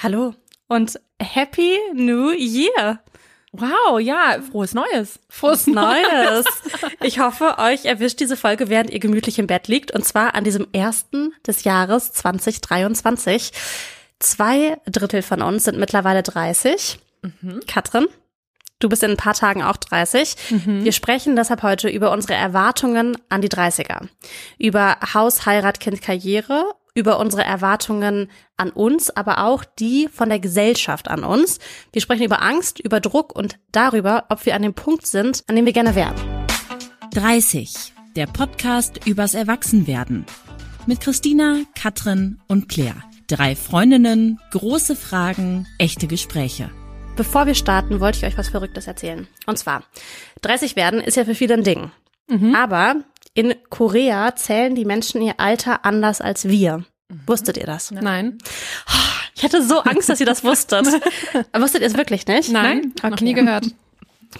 Hallo und Happy New Year. Wow, ja, frohes Neues. Frohes Neues. Ich hoffe, euch erwischt diese Folge, während ihr gemütlich im Bett liegt, und zwar an diesem ersten des Jahres 2023. Zwei Drittel von uns sind mittlerweile 30. Mhm. Katrin, du bist in ein paar Tagen auch 30. Mhm. Wir sprechen deshalb heute über unsere Erwartungen an die 30er. Über Haus, Heirat, Kind, Karriere über unsere Erwartungen an uns, aber auch die von der Gesellschaft an uns. Wir sprechen über Angst, über Druck und darüber, ob wir an dem Punkt sind, an dem wir gerne wären. 30. Der Podcast übers Erwachsenwerden. Mit Christina, Katrin und Claire. Drei Freundinnen, große Fragen, echte Gespräche. Bevor wir starten, wollte ich euch was Verrücktes erzählen. Und zwar, 30 werden ist ja für viele ein Ding. Mhm. Aber in Korea zählen die Menschen ihr Alter anders als wir. Mhm. Wusstet ihr das? Nein. Ich hatte so Angst, dass ihr das wusstet. wusstet ihr es wirklich nicht? Nein, okay. noch nie gehört.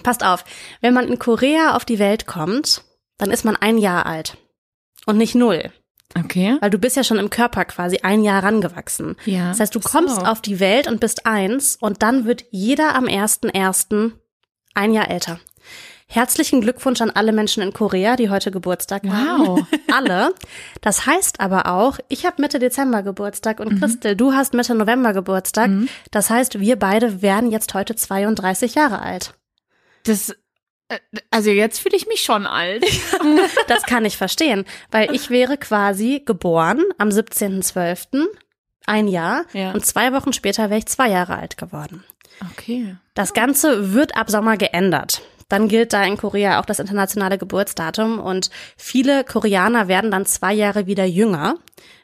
Passt auf, wenn man in Korea auf die Welt kommt, dann ist man ein Jahr alt und nicht null. Okay. Weil du bist ja schon im Körper quasi ein Jahr rangewachsen. Ja. Das heißt, du kommst so. auf die Welt und bist eins und dann wird jeder am ersten ersten ein Jahr älter. Herzlichen Glückwunsch an alle Menschen in Korea, die heute Geburtstag wow. haben. alle. Das heißt aber auch, ich habe Mitte Dezember Geburtstag und mhm. Christel, du hast Mitte November Geburtstag. Mhm. Das heißt, wir beide werden jetzt heute 32 Jahre alt. Das äh, also jetzt fühle ich mich schon alt. das kann ich verstehen, weil ich wäre quasi geboren am 17.12., ein Jahr, ja. und zwei Wochen später wäre ich zwei Jahre alt geworden. Okay. Das Ganze wird ab Sommer geändert. Dann gilt da in Korea auch das internationale Geburtsdatum und viele Koreaner werden dann zwei Jahre wieder jünger,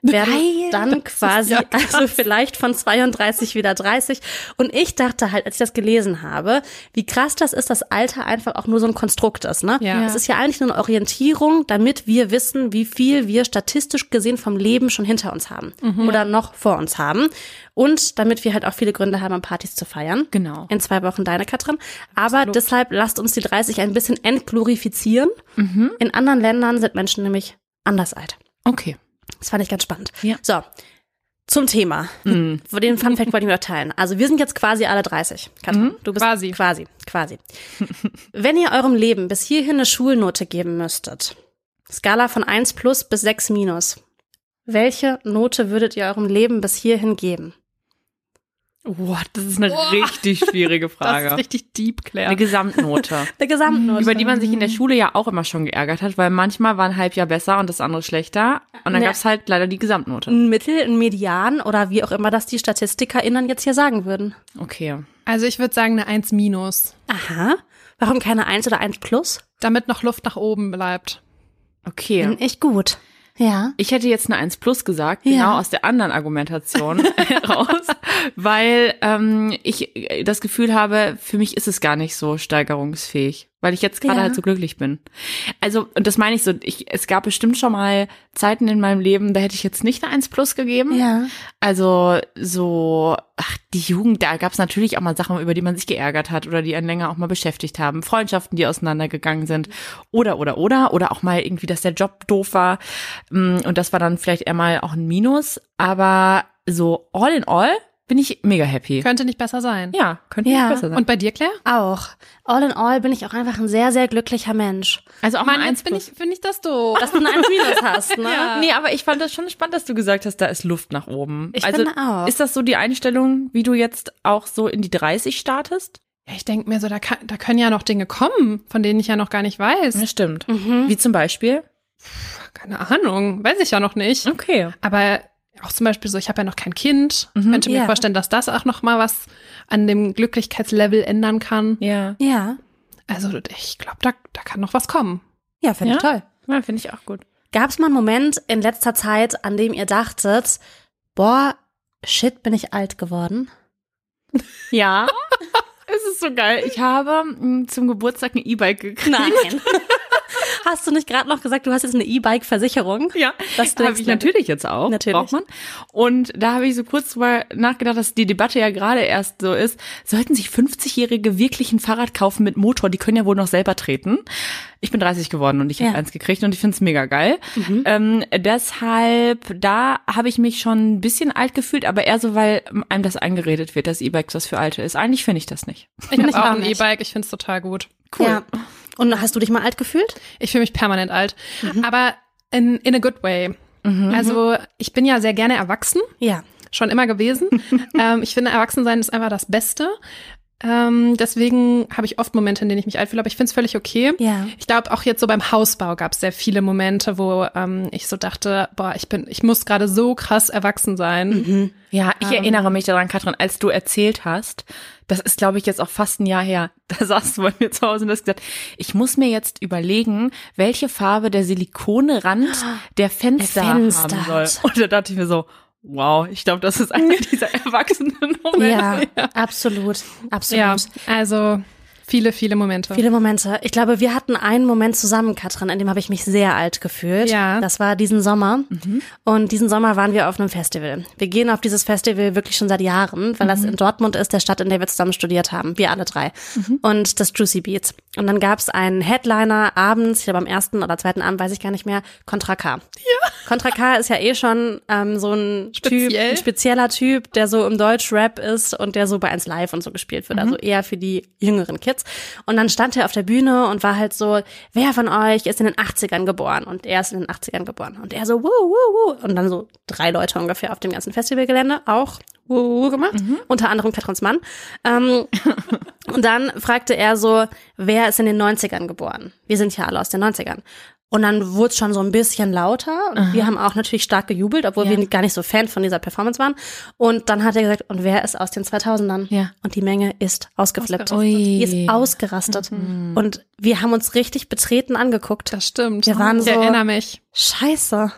werden Geil, dann quasi, ja also vielleicht von 32 wieder 30. Und ich dachte halt, als ich das gelesen habe, wie krass das ist, dass Alter einfach auch nur so ein Konstrukt ist, ne? Ja. Es ist ja eigentlich nur eine Orientierung, damit wir wissen, wie viel wir statistisch gesehen vom Leben schon hinter uns haben mhm. oder noch vor uns haben. Und damit wir halt auch viele Gründe haben, Partys zu feiern. Genau. In zwei Wochen deine, Katrin. Aber Absolut. deshalb lasst uns die 30 ein bisschen entglorifizieren. Mhm. In anderen Ländern sind Menschen nämlich anders alt. Okay. Das fand ich ganz spannend. Ja. So. Zum Thema. Mhm. Den Fun Fact wollte ich mir teilen. Also wir sind jetzt quasi alle 30. Katrin, mhm. du bist quasi. Quasi, quasi. Wenn ihr eurem Leben bis hierhin eine Schulnote geben müsstet, Skala von 1 plus bis 6 minus, welche Note würdet ihr eurem Leben bis hierhin geben? What? Das ist eine oh. richtig schwierige Frage. Das ist richtig deep, Claire. Eine Gesamtnote. eine Gesamtnote. Über die man sich in der Schule ja auch immer schon geärgert hat, weil manchmal war ein Halbjahr besser und das andere schlechter. Und dann ne. gab's halt leider die Gesamtnote. Ein Mittel, ein Median oder wie auch immer das die StatistikerInnen jetzt hier sagen würden. Okay. Also ich würde sagen eine 1 minus. Aha. Warum keine 1 oder 1 plus? Damit noch Luft nach oben bleibt. Okay. Bin echt gut. Ja. Ich hätte jetzt eine 1 plus gesagt, genau ja. aus der anderen Argumentation heraus, weil ähm, ich das Gefühl habe, für mich ist es gar nicht so steigerungsfähig weil ich jetzt gerade ja. halt so glücklich bin. Also, und das meine ich so, ich, es gab bestimmt schon mal Zeiten in meinem Leben, da hätte ich jetzt nicht eine 1 Plus gegeben. Ja. Also so, ach, die Jugend, da gab es natürlich auch mal Sachen, über die man sich geärgert hat oder die einen länger auch mal beschäftigt haben. Freundschaften, die auseinandergegangen sind. Oder, oder, oder. Oder auch mal irgendwie, dass der Job doof war. Mm, und das war dann vielleicht eher mal auch ein Minus. Aber so all in all bin ich mega happy. Könnte nicht besser sein. Ja, könnte ja. nicht besser sein. Und bei dir, Claire? Auch. All in all bin ich auch einfach ein sehr, sehr glücklicher Mensch. Also auch Mann, eins bin ich, finde ich das doof. Dass du ein 1 Minus hast, ne? ja. Nee, aber ich fand das schon spannend, dass du gesagt hast, da ist Luft nach oben. Ich also, finde auch. Ist das so die Einstellung, wie du jetzt auch so in die 30 startest? Ja, ich denke mir so, da, kann, da können ja noch Dinge kommen, von denen ich ja noch gar nicht weiß. Ja, stimmt. Mhm. Wie zum Beispiel? Keine Ahnung, weiß ich ja noch nicht. Okay. Aber auch zum Beispiel so, ich habe ja noch kein Kind. Ich mhm, könnte mir ja. vorstellen, dass das auch noch mal was an dem Glücklichkeitslevel ändern kann. Ja. Ja. Also ich glaube, da, da kann noch was kommen. Ja, finde ja? ich toll. Ja, finde ich auch gut. Gab es mal einen Moment in letzter Zeit, an dem ihr dachtet, boah, shit, bin ich alt geworden? Ja. es ist so geil. Ich habe mm, zum Geburtstag ein E-Bike gekriegt. Nein. Hast du nicht gerade noch gesagt, du hast jetzt eine E-Bike-Versicherung? Ja, das habe ich natürlich jetzt auch. Natürlich. Braucht man. Und da habe ich so kurz mal nachgedacht, dass die Debatte ja gerade erst so ist. Sollten sich 50-Jährige wirklich ein Fahrrad kaufen mit Motor? Die können ja wohl noch selber treten. Ich bin 30 geworden und ich habe Ja. eins gekriegt und ich finde es mega geil. Ähm, deshalb, da habe ich mich schon ein bisschen alt gefühlt, aber eher so, weil einem das eingeredet wird, dass E-Bikes was für Alte ist. Eigentlich finde ich das nicht. Ich habe auch ein. E-Bike, ich finde es total gut. Ja. Und hast du dich mal alt gefühlt? Ich fühle mich permanent alt. Aber in, in a good way. Also ich bin ja sehr gerne erwachsen, Ja. schon immer gewesen. ähm, ich finde, Erwachsensein ist einfach das Beste. Ähm, deswegen habe ich oft Momente, in denen ich mich alt fühle, aber ich finde es völlig okay. Ja. Ich glaube, auch jetzt so beim Hausbau gab es sehr viele Momente, wo ähm, ich so dachte, boah, ich bin, ich muss gerade so krass erwachsen sein. Ja, ich erinnere mich daran, Katrin, als du erzählt hast, das ist, glaube ich, jetzt auch fast ein Jahr her, da saßt du bei mir zu Hause und hast gesagt, ich muss mir jetzt überlegen, welche Farbe der Silikonrand der Fenster, Fenster haben soll. Und da dachte ich mir so, wow, ich glaube, das ist einer dieser erwachsenen Momente. Ja, absolut. Absolut. Ja, also viele, viele Momente. Viele Momente. Ich glaube, wir hatten einen Moment zusammen, Katrin, in dem habe ich mich sehr alt gefühlt. Ja. Das war diesen Sommer. Und diesen Sommer waren wir auf einem Festival. Wir gehen auf dieses Festival wirklich schon seit Jahren, weil das in Dortmund ist, der Stadt, in der wir zusammen studiert haben. Wir alle drei. Und das Juicy Beats. Und dann gab es einen Headliner abends, ich glaube am ersten oder zweiten Abend, weiß ich gar nicht mehr, Contra K. Ja. Contra K ist ja eh schon ähm, so ein Typ, Speziell. ein spezieller Typ, der so im Deutsch-Rap ist und der so bei 1 Live und so gespielt wird. Also eher für die jüngeren Kids. Und dann stand er auf der Bühne und war halt so, wer von euch ist in den 80ern geboren? Und er ist in den 80ern geboren. Und er so, wuh, wuh, wuh. Und dann so drei Leute ungefähr auf dem ganzen Festivalgelände auch wuh, wuh gemacht. Unter anderem Katrins Mann. Ähm, und dann fragte er so, wer ist in den 90ern geboren? Wir sind ja alle aus den 90ern. Und dann wurde es schon so ein bisschen lauter. Und wir haben auch natürlich stark gejubelt, obwohl wir gar nicht so Fan von dieser Performance waren. Und dann hat er gesagt, und wer ist aus den 2000ern? Ja. Und die Menge ist ausgeflippt. Ui. Die ist ausgerastet. Und wir haben uns richtig betreten angeguckt. Das stimmt. Wir waren ich so- erinnere mich. Scheiße.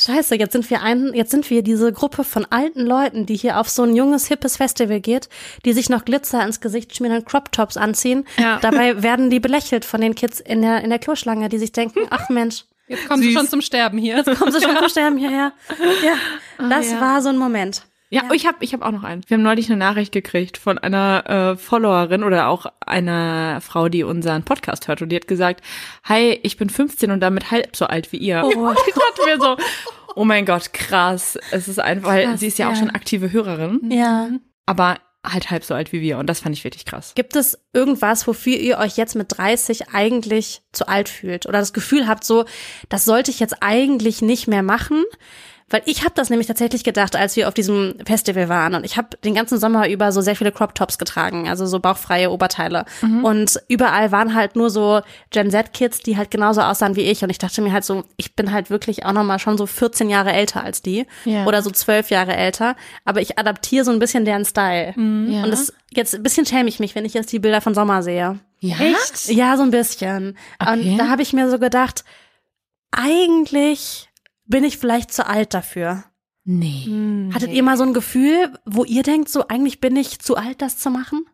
Scheiße, jetzt sind wir ein, jetzt sind wir diese Gruppe von alten Leuten, die hier auf so ein junges, hippes Festival geht, die sich noch Glitzer ins Gesicht schmieren und Crop Tops anziehen. Ja. Dabei werden die belächelt von den Kids in der, in der Kloschlange, die sich denken, ach Mensch, Jetzt kommen sie schon zum Sterben hier. kommen sie schon zum Sterben hierher. Ja, das ja. war so ein Moment. Ja, oh, ich habe ich hab auch noch einen. Wir haben neulich eine Nachricht gekriegt von einer äh, Followerin oder auch einer Frau, die unseren Podcast hört und die hat gesagt, hi, ich bin 15 und damit halb so alt wie ihr. Oh. Und ich dachte mir so, oh mein Gott, krass. Es ist einfach, weil sie ist ja, auch ja. schon aktive Hörerin, Ja. aber halt halb so alt wie wir und das fand ich wirklich krass. Gibt es irgendwas, wofür ihr euch jetzt mit 30 eigentlich zu alt fühlt oder das Gefühl habt, so, das sollte ich jetzt eigentlich nicht mehr machen? Weil ich habe das nämlich tatsächlich gedacht, als wir auf diesem Festival waren und ich habe den ganzen Sommer über so sehr viele Crop Tops getragen, also so bauchfreie Oberteile und überall waren halt nur so Gen Z Kids, die halt genauso aussahen wie ich und ich dachte mir halt so, ich bin halt wirklich auch noch mal schon so 14 Jahre älter als die Ja. oder so 12 Jahre älter, aber ich adaptiere so ein bisschen deren Style. Ja. Und das, jetzt ein bisschen schäme ich mich, wenn ich jetzt die Bilder von Sommer sehe. ja? Echt? Ja, so ein bisschen. Okay. Und da habe ich mir so gedacht, eigentlich bin ich vielleicht zu alt dafür. Nee. Hattet ihr mal so ein Gefühl, wo ihr denkt, so eigentlich bin ich zu alt, das zu machen?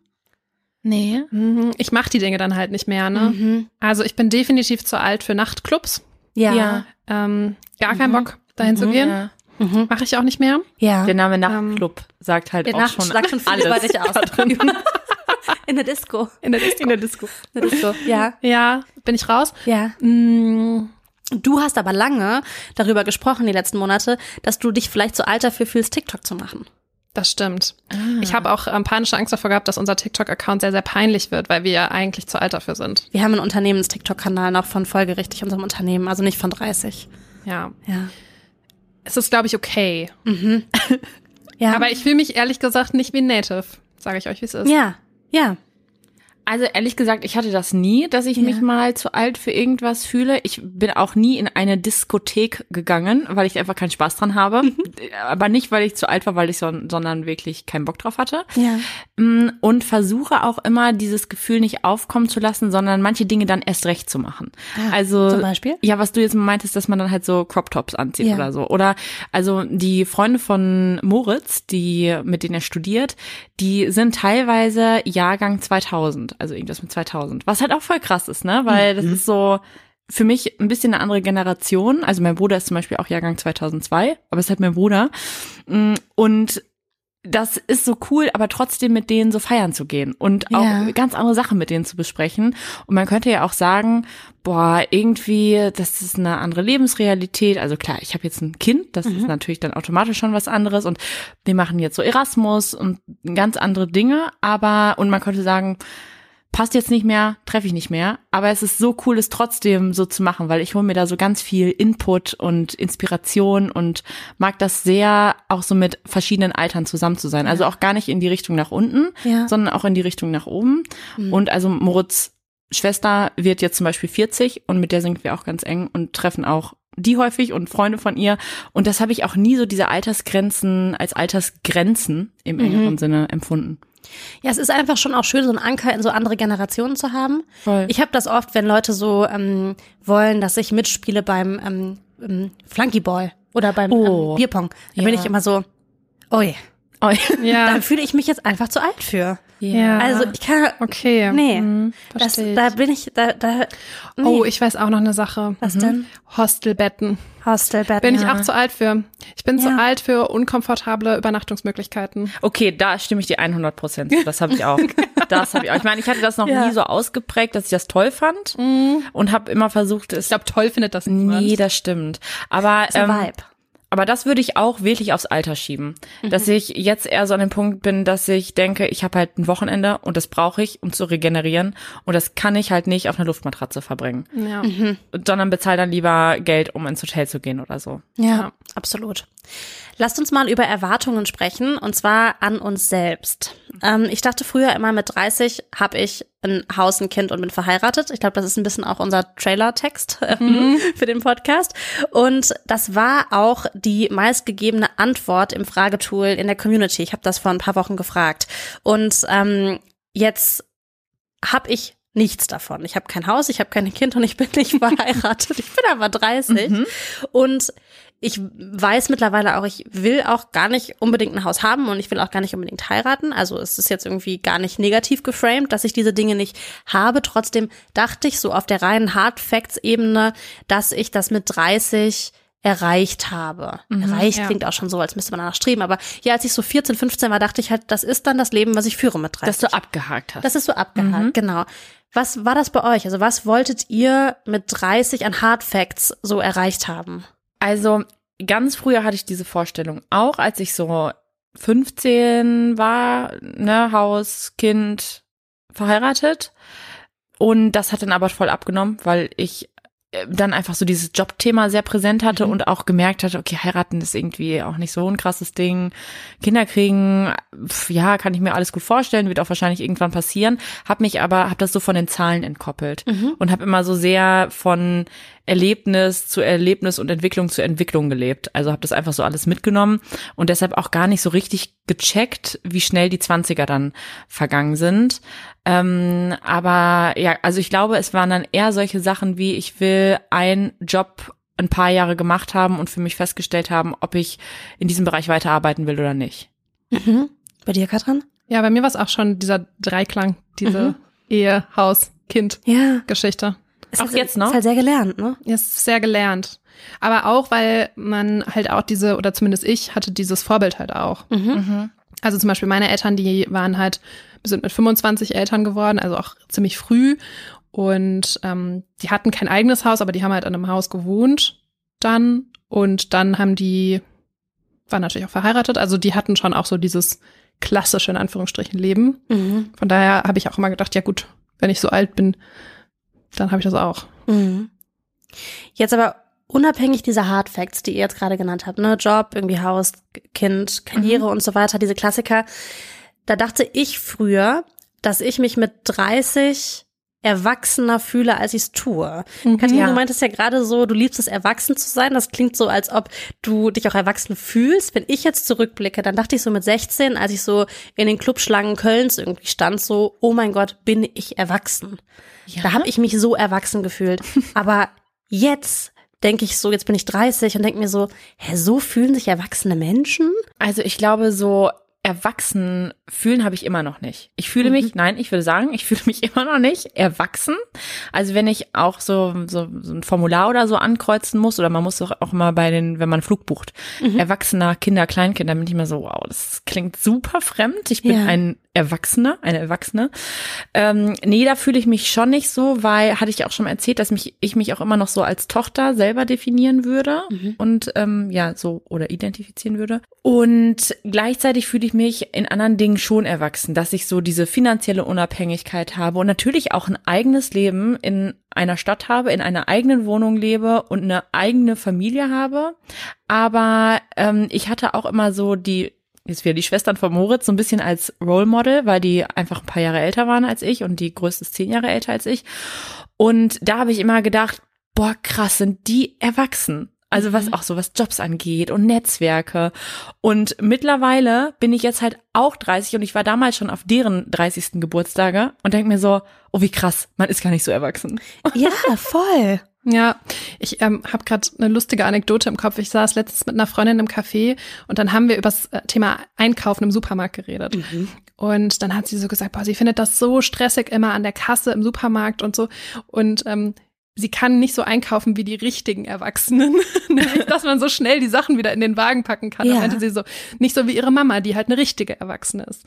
Nee. Mhm, Ich mache die Dinge dann halt nicht mehr, ne? Mhm. Also ich bin definitiv zu alt für Nachtclubs. Ja. Ja. Ähm, gar keinen Bock, dahin zu gehen. Ja. Mhm. Mache ich auch nicht mehr. Ja. Der Name Nachtclub sagt halt auch Nacht schon sagt schon viel alles. über dich aus. In der Disco. In der Disco. In der Disco. In der Disco. Ja. Ja, bin ich raus. Ja. Mm, Du hast aber lange darüber gesprochen, die letzten Monate, dass du dich vielleicht zu alt dafür fühlst, TikTok zu machen. das stimmt. Ich habe auch ähm, panische Angst davor gehabt, dass unser TikTok-Account sehr, sehr peinlich wird, weil wir ja eigentlich zu alt dafür sind. Wir haben einen Unternehmens-TikTok-Kanal noch von folgerichtig unserem Unternehmen, also nicht von 30. Ja. Ja. Es ist, glaube ich, okay. Ja. Aber ich fühle mich ehrlich gesagt nicht wie ein Native. Sage ich euch, wie es ist. ja. Ja. Also ehrlich gesagt, ich hatte das nie, dass ich mich mal zu alt für irgendwas fühle. Ich bin auch nie in eine Diskothek gegangen, weil ich einfach keinen Spaß dran habe. Aber nicht, weil ich zu alt war, weil ich so, sondern wirklich keinen Bock drauf hatte. Ja. Mm, Und versuche auch immer dieses Gefühl nicht aufkommen zu lassen, sondern manche Dinge dann erst recht zu machen. also Ah, zum Beispiel? Ja, was du jetzt meintest, dass man dann halt so Crop Tops anzieht Ja. oder so. Oder also die Freunde von Moritz, die mit denen er studiert, die sind teilweise Jahrgang 2000, also irgendwas mit 2000. Was halt auch voll krass ist, ne? Weil Mhm. das ist so für mich ein bisschen eine andere Generation. Also mein Bruder ist zum Beispiel auch Jahrgang 2002, aber es ist halt mein Bruder. Mm, und das ist so cool, aber trotzdem mit denen so feiern zu gehen und auch Ja. ganz andere Sachen mit denen zu besprechen. Und man könnte ja auch sagen, boah, irgendwie, das ist eine andere Lebensrealität. Also klar, ich habe jetzt ein Kind, das ist natürlich dann automatisch schon was anderes und wir machen jetzt so Erasmus und ganz andere Dinge, aber und man könnte sagen, passt jetzt nicht mehr, treffe ich nicht mehr. Aber es ist so cool, es trotzdem so zu machen, weil ich hole mir da so ganz viel Input und Inspiration und mag das sehr, auch so mit verschiedenen Altern zusammen zu sein. Also auch gar nicht in die Richtung nach unten, Ja. sondern auch in die Richtung nach oben. Und also Moritz Schwester wird jetzt zum Beispiel 40 und mit der sind wir auch ganz eng und treffen auch die häufig und Freunde von ihr. Und das habe ich auch nie so diese Altersgrenzen als Altersgrenzen im engeren Sinne empfunden. Ja, es ist einfach schon auch schön, so einen Anker in so andere Generationen zu haben. Voll. Ich habe das oft, wenn Leute so ähm, wollen, dass ich mitspiele beim ähm, ähm, Flunkyball oder beim Oh. ähm, Bierpong. Da bin Ja. ich immer so, oh je, Oh, Ja. da fühle ich mich jetzt einfach zu alt für. Ja. Also ich kann, Okay. nee, Hm, das, da bin ich, da, da, nee. Oh, ich weiß auch noch eine Sache. was denn? Hostelbetten. Hostelbett. Bin ja. ich auch zu alt für. Ich bin zu Ja. alt für unkomfortable Übernachtungsmöglichkeiten. Okay, da stimme ich dir 100 Prozent. zu. Das habe ich auch. Das habe ich auch. Ich meine, ich hatte das noch Ja. nie so ausgeprägt, dass ich das toll fand und habe immer versucht, es. Ich glaube, toll findet das niemand. nee, das stimmt. Aber So ein ähm, Vibe. Aber das würde ich auch wirklich aufs Alter schieben, dass ich jetzt eher so an dem Punkt bin, dass ich denke, ich habe halt ein Wochenende und das brauche ich, um zu regenerieren und das kann ich halt nicht auf einer Luftmatratze verbringen, Ja. sondern bezahle dann lieber Geld, um ins Hotel zu gehen oder so. Ja, absolut. Lasst uns mal über Erwartungen sprechen und zwar an uns selbst. Ähm, ich dachte früher immer mit 30 habe ich ein Haus, ein Kind und bin verheiratet. Ich glaube, das ist ein bisschen auch unser Trailer-Text ähm, für den Podcast. Und das war auch die meistgegebene Antwort im Fragetool in der Community. Ich habe das vor ein paar Wochen gefragt. Und ähm, jetzt habe ich nichts davon. Ich habe kein Haus, ich habe kein Kind und ich bin nicht verheiratet. Ich bin aber 30 und ich weiß mittlerweile auch, ich will auch gar nicht unbedingt ein Haus haben und ich will auch gar nicht unbedingt heiraten. Also es ist jetzt irgendwie gar nicht negativ geframed, dass ich diese Dinge nicht habe. Trotzdem dachte ich so auf der reinen Hard Facts Ebene, dass ich das mit 30 erreicht habe. erreicht ja. klingt auch schon so, als müsste man danach streben. Aber ja, als ich so 14, 15 war, dachte ich halt, das ist dann das Leben, was ich führe mit 30. Dass du abgehakt hast. Das ist so abgehakt, genau. Was war das bei euch? Also was wolltet ihr mit 30 an Hard Facts so erreicht haben? Also ganz früher hatte ich diese Vorstellung auch, als ich so 15 war, ne, Haus, Kind, verheiratet. Und das hat dann aber voll abgenommen, weil ich dann einfach so dieses Jobthema sehr präsent hatte und auch gemerkt hatte, okay, heiraten ist irgendwie auch nicht so ein krasses Ding. Kinder kriegen, pf, ja, kann ich mir alles gut vorstellen, wird auch wahrscheinlich irgendwann passieren. Hab mich aber, hab das so von den Zahlen entkoppelt und habe immer so sehr von Erlebnis zu Erlebnis und Entwicklung zu Entwicklung gelebt. Also habe das einfach so alles mitgenommen und deshalb auch gar nicht so richtig gecheckt, wie schnell die 20er dann vergangen sind. Ähm, aber ja, also ich glaube, es waren dann eher solche Sachen wie, ich will einen Job ein paar Jahre gemacht haben und für mich festgestellt haben, ob ich in diesem Bereich weiterarbeiten will oder nicht. Bei dir, Katrin? Ja, bei mir war es auch schon dieser Dreiklang, diese Ehe, Haus, Kind, Ja. Geschichte. Ist Auch halt, jetzt noch? Ist halt sehr gelernt, ne? Ja, Es ist sehr gelernt. Aber auch, weil man halt auch diese, oder zumindest ich, hatte dieses Vorbild halt auch. Also zum Beispiel meine Eltern, die waren halt, sind mit 25 Eltern geworden, also auch ziemlich früh. Und ähm, die hatten kein eigenes Haus, aber die haben halt in einem Haus gewohnt dann. Und dann haben die, waren natürlich auch verheiratet, also die hatten schon auch so dieses klassische, in Anführungsstrichen, Leben. Mhm. Von daher habe ich auch immer gedacht, ja gut, wenn ich so alt bin, dann habe ich das auch. Mhm. Jetzt aber unabhängig dieser Hard Facts, die ihr jetzt gerade genannt habt, ne, Job, irgendwie Haus, Kind, Karriere und so weiter, diese Klassiker, da dachte ich früher, dass ich mich mit 30 erwachsener fühle, als ich es tue. Katrin, Ja. du meintest ja gerade so, du liebst es, erwachsen zu sein. Das klingt so, als ob du dich auch erwachsen fühlst. Wenn ich jetzt zurückblicke, dann dachte ich so mit 16, als ich so in den Clubschlangen Kölns irgendwie stand, so, oh mein Gott, bin ich erwachsen. Da habe ich mich so erwachsen gefühlt. Aber jetzt denke ich so, jetzt bin ich 30 und denke mir so, hä, so fühlen sich erwachsene Menschen? Also ich glaube so erwachsen fühlen habe ich immer noch nicht. Ich fühle mich, nein, ich würde sagen, ich fühle mich immer noch nicht erwachsen. Also wenn ich auch so, so, so ein Formular oder so ankreuzen muss, oder man muss doch auch immer bei den, wenn man Flug bucht, Erwachsener, Kinder, Kleinkinder, bin ich immer so, wow, das klingt super fremd. Ich bin Ja. ein Erwachsener, eine Erwachsene. Ähm, nee, da fühle ich mich schon nicht so, weil hatte ich auch schon mal erzählt, dass mich ich mich auch immer noch so als Tochter selber definieren würde und ähm, ja so oder identifizieren würde. Und gleichzeitig fühle ich mich in anderen Dingen schon erwachsen, dass ich so diese finanzielle Unabhängigkeit habe und natürlich auch ein eigenes Leben in einer Stadt habe, in einer eigenen Wohnung lebe und eine eigene Familie habe. Aber ähm, ich hatte auch immer so die jetzt wieder die Schwestern von Moritz so ein bisschen als Role Model, weil die einfach ein paar Jahre älter waren als ich und die größte ist zehn Jahre älter als ich. Und da habe ich immer gedacht, boah, krass, sind die erwachsen. Also was auch so was Jobs angeht und Netzwerke. Und mittlerweile bin ich jetzt halt auch 30 und ich war damals schon auf deren 30. Geburtstage und denke mir so, oh wie krass, man ist gar nicht so erwachsen. Ja, voll. Ja, ich ähm, habe gerade eine lustige Anekdote im Kopf. Ich saß letztens mit einer Freundin im Café und dann haben wir über das äh, Thema Einkaufen im Supermarkt geredet. Und dann hat sie so gesagt, boah, sie findet das so stressig immer an der Kasse im Supermarkt und so. Und ähm, sie kann nicht so einkaufen wie die richtigen Erwachsenen. Nämlich, dass man so schnell die Sachen wieder in den Wagen packen kann. Ja. Da meinte sie so, nicht so wie ihre Mama, die halt eine richtige Erwachsene ist.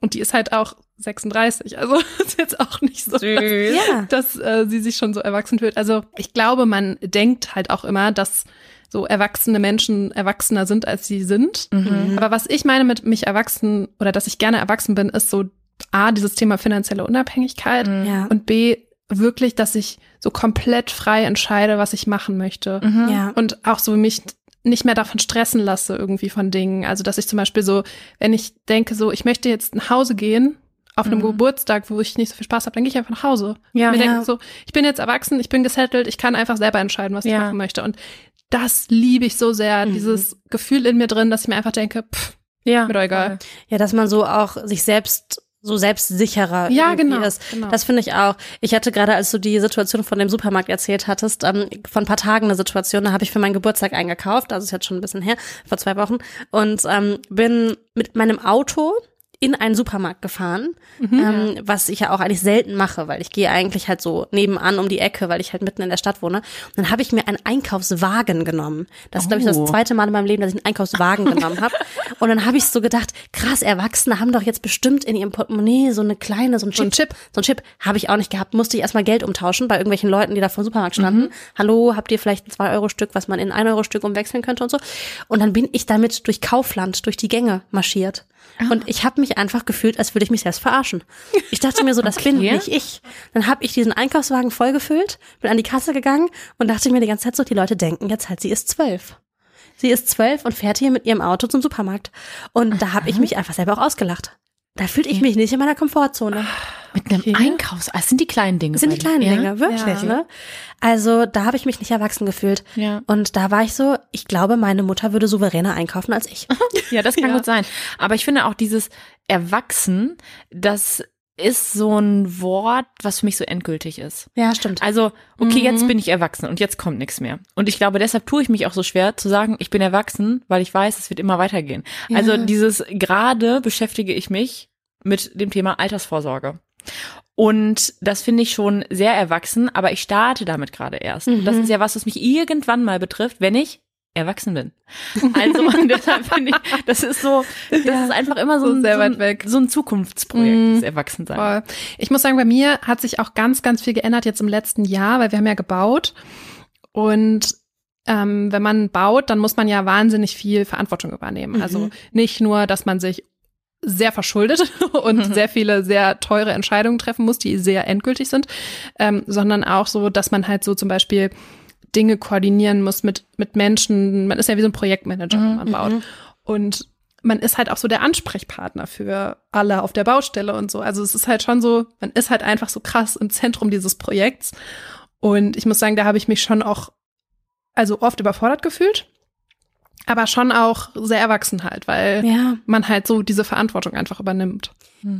Und die ist halt auch 36. Also ist jetzt auch nicht so, dass, Ja. dass äh, sie sich schon so erwachsen fühlt. Also ich glaube, man denkt halt auch immer, dass so erwachsene Menschen erwachsener sind, als sie sind. Aber was ich meine mit mich erwachsen oder dass ich gerne erwachsen bin, ist so A, dieses Thema finanzielle Unabhängigkeit Ja. und B, wirklich, dass ich so komplett frei entscheide, was ich machen möchte. Ja. Und auch so mich nicht mehr davon stressen lasse irgendwie von Dingen. Also dass ich zum Beispiel so, wenn ich denke so, ich möchte jetzt nach Hause gehen auf einem Geburtstag, wo ich nicht so viel Spaß habe, dann gehe ich einfach nach Hause. Ja. Mir Ja. denke so, ich bin jetzt erwachsen, ich bin gesettelt, ich kann einfach selber entscheiden, was ich Ja. machen möchte. Und das liebe ich so sehr, dieses Gefühl in mir drin, dass ich mir einfach denke, pff, Ja. mir doch egal. Ja, dass man so auch sich selbst so selbstsicherer Ja, genau, ist. genau. Das finde ich auch. Ich hatte gerade, als du die Situation von dem Supermarkt erzählt hattest, ähm, vor ein paar Tagen eine Situation, da habe ich für meinen Geburtstag eingekauft, also ist jetzt schon ein bisschen her, vor zwei Wochen, und ähm, bin mit meinem Auto in einen Supermarkt gefahren, ähm, was ich ja auch eigentlich selten mache, weil ich gehe eigentlich halt so nebenan um die Ecke, weil ich halt mitten in der Stadt wohne. Und dann habe ich mir einen Einkaufswagen genommen. Das ist, glaube ich, das Oh. zweite Mal in meinem Leben, dass ich einen Einkaufswagen genommen habe. Und dann habe ich so gedacht, krass, Erwachsene haben doch jetzt bestimmt in ihrem Portemonnaie so eine kleine, so ein Chip. So ein Chip. So ein Chip habe ich auch nicht gehabt. Musste ich erstmal Geld umtauschen bei irgendwelchen Leuten, die da vor dem Supermarkt standen. Mhm. Hallo, habt ihr vielleicht ein 2-Euro-Stück, was man in ein 1-Euro-Stück umwechseln könnte und so. Und dann bin ich damit durch Kaufland, durch die Gänge marschiert. Ah. Und ich habe mich einfach gefühlt, als würde ich mich selbst verarschen. Ich dachte mir so, das bin Okay. nicht ich. Dann habe ich diesen Einkaufswagen vollgefüllt, bin an die Kasse gegangen und dachte mir die ganze Zeit so, die Leute denken jetzt halt, sie ist zwölf. Sie ist zwölf und fährt hier mit ihrem Auto zum Supermarkt. Und da habe ich mich einfach selber auch ausgelacht. Da fühlte ich mich nicht in meiner Komfortzone. Mit einem Okay. Einkaufs, ah, es sind die kleinen Dinge. Das sind die kleinen ja? Dinge, wirklich, Ja. ne? Also da habe ich mich nicht erwachsen gefühlt. Ja. Und da war ich so, ich glaube, meine Mutter würde souveräner einkaufen als ich. Ja, das kann Ja. gut sein. Aber ich finde auch dieses Erwachsen, das ist so ein Wort, was für mich so endgültig ist. Ja, stimmt. Also, okay, Mhm. jetzt bin ich erwachsen und jetzt kommt nichts mehr. Und ich glaube, deshalb tue ich mich auch so schwer zu sagen, ich bin erwachsen, weil ich weiß, es wird immer weitergehen. Also dieses gerade beschäftige ich mich mit dem Thema Altersvorsorge. Und das finde ich schon sehr erwachsen, aber ich starte damit gerade erst. Und Mhm. das ist ja was, was mich irgendwann mal betrifft, wenn ich erwachsen bin. Also deshalb finde ich, das ist so, das ist einfach immer so, so ein, sehr so, weit ein, weg. so ein Zukunftsprojekt, Mhm. das Erwachsensein. Voll. Ich muss sagen, bei mir hat sich auch ganz, ganz viel geändert jetzt im letzten Jahr, weil wir haben ja gebaut. Und ähm, wenn man baut, dann muss man ja wahnsinnig viel Verantwortung übernehmen. Also nicht nur, dass man sich sehr verschuldet und sehr viele sehr teure Entscheidungen treffen muss, die sehr endgültig sind, ähm, sondern auch so, dass man halt so zum Beispiel Dinge koordinieren muss mit, mit Menschen. Man ist ja wie so ein Projektmanager, wenn man baut. Und man ist halt auch so der Ansprechpartner für alle auf der Baustelle und so. Also es ist halt schon so, man ist halt einfach so krass im Zentrum dieses Projekts. Und ich muss sagen, da habe ich mich schon auch, also oft überfordert gefühlt, aber schon auch sehr erwachsen halt, weil ja. man halt so diese Verantwortung einfach übernimmt.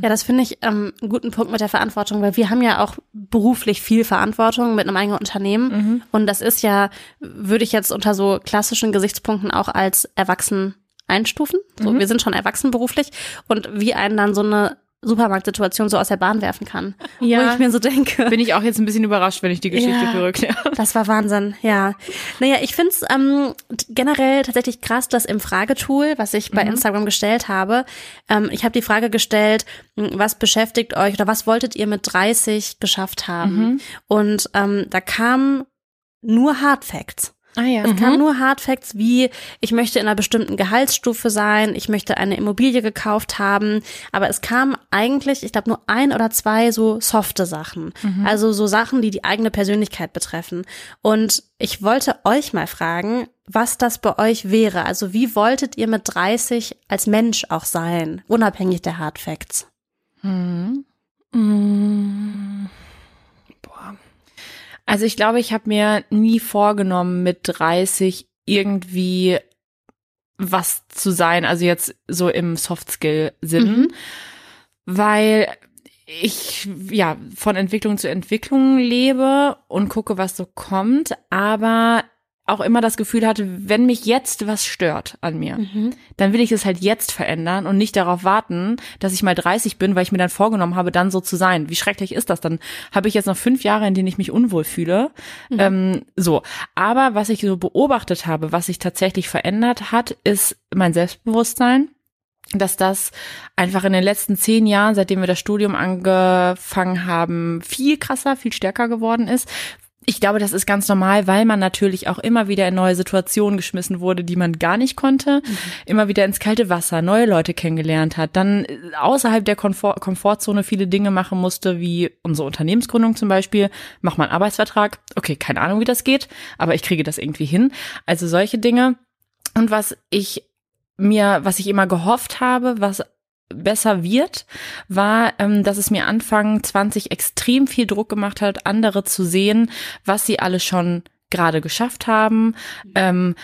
Ja, das finde ich ähm, einen guten Punkt mit der Verantwortung, weil wir haben ja auch beruflich viel Verantwortung mit einem eigenen Unternehmen. Und das ist ja, würde ich jetzt unter so klassischen Gesichtspunkten auch als erwachsen einstufen. So, wir sind schon erwachsen beruflich und wie einen dann so eine Supermarktsituation so aus der Bahn werfen kann. Ja. Wo ich mir so denke. Bin ich auch jetzt ein bisschen überrascht, wenn ich die Geschichte Ja. Claire. Das war Wahnsinn, ja. Naja, ich find's ähm, generell tatsächlich krass, dass im Fragetool, was ich bei Instagram gestellt habe, ähm, ich habe die Frage gestellt, m, was beschäftigt euch oder was wolltet ihr mit 30 geschafft haben? Und ähm, da kamen nur Hard Facts. Ah ja. Es kamen nur Hard Facts wie, ich möchte in einer bestimmten Gehaltsstufe sein, ich möchte eine Immobilie gekauft haben, aber es kam eigentlich, ich glaube, nur ein oder zwei so softe Sachen. Also so Sachen, die die eigene Persönlichkeit betreffen. Und ich wollte euch mal fragen, was das bei euch wäre. Also wie wolltet ihr mit 30 als Mensch auch sein, unabhängig der Hard Facts? Also ich glaube, ich habe mir nie vorgenommen, mit 30 irgendwie was zu sein, also jetzt so im Soft-Skill-Sinn, weil ich ja von Entwicklung zu Entwicklung lebe und gucke, was so kommt, aber auch immer das Gefühl hatte, wenn mich jetzt was stört an mir, dann will ich es halt jetzt verändern und nicht darauf warten, dass ich mal 30 bin, weil ich mir dann vorgenommen habe, dann so zu sein. Wie schrecklich ist das? Dann habe ich jetzt noch fünf Jahre, in denen ich mich unwohl fühle. Ähm, so. Aber was ich so beobachtet habe, was sich tatsächlich verändert hat, ist mein Selbstbewusstsein dass das einfach in den letzten zehn Jahren, seitdem wir das Studium angefangen haben, viel krasser, viel stärker geworden ist. Ich glaube, das ist ganz normal, weil man natürlich auch immer wieder in neue Situationen geschmissen wurde, die man gar nicht konnte. Immer wieder ins kalte Wasser, neue Leute kennengelernt hat, dann äh, außerhalb der Komfort Komfortzone viele Dinge machen musste, wie unsere Unternehmensgründung zum Beispiel. Mach mal einen Arbeitsvertrag. Okay, keine Ahnung, wie das geht, aber ich kriege das irgendwie hin. Also solche Dinge. Und was ich mir, was ich immer gehofft habe, was besser wird, war, ähm, dass es mir Anfang 20 extrem viel Druck gemacht hat, andere zu sehen, was sie alle schon gerade geschafft haben, ähm,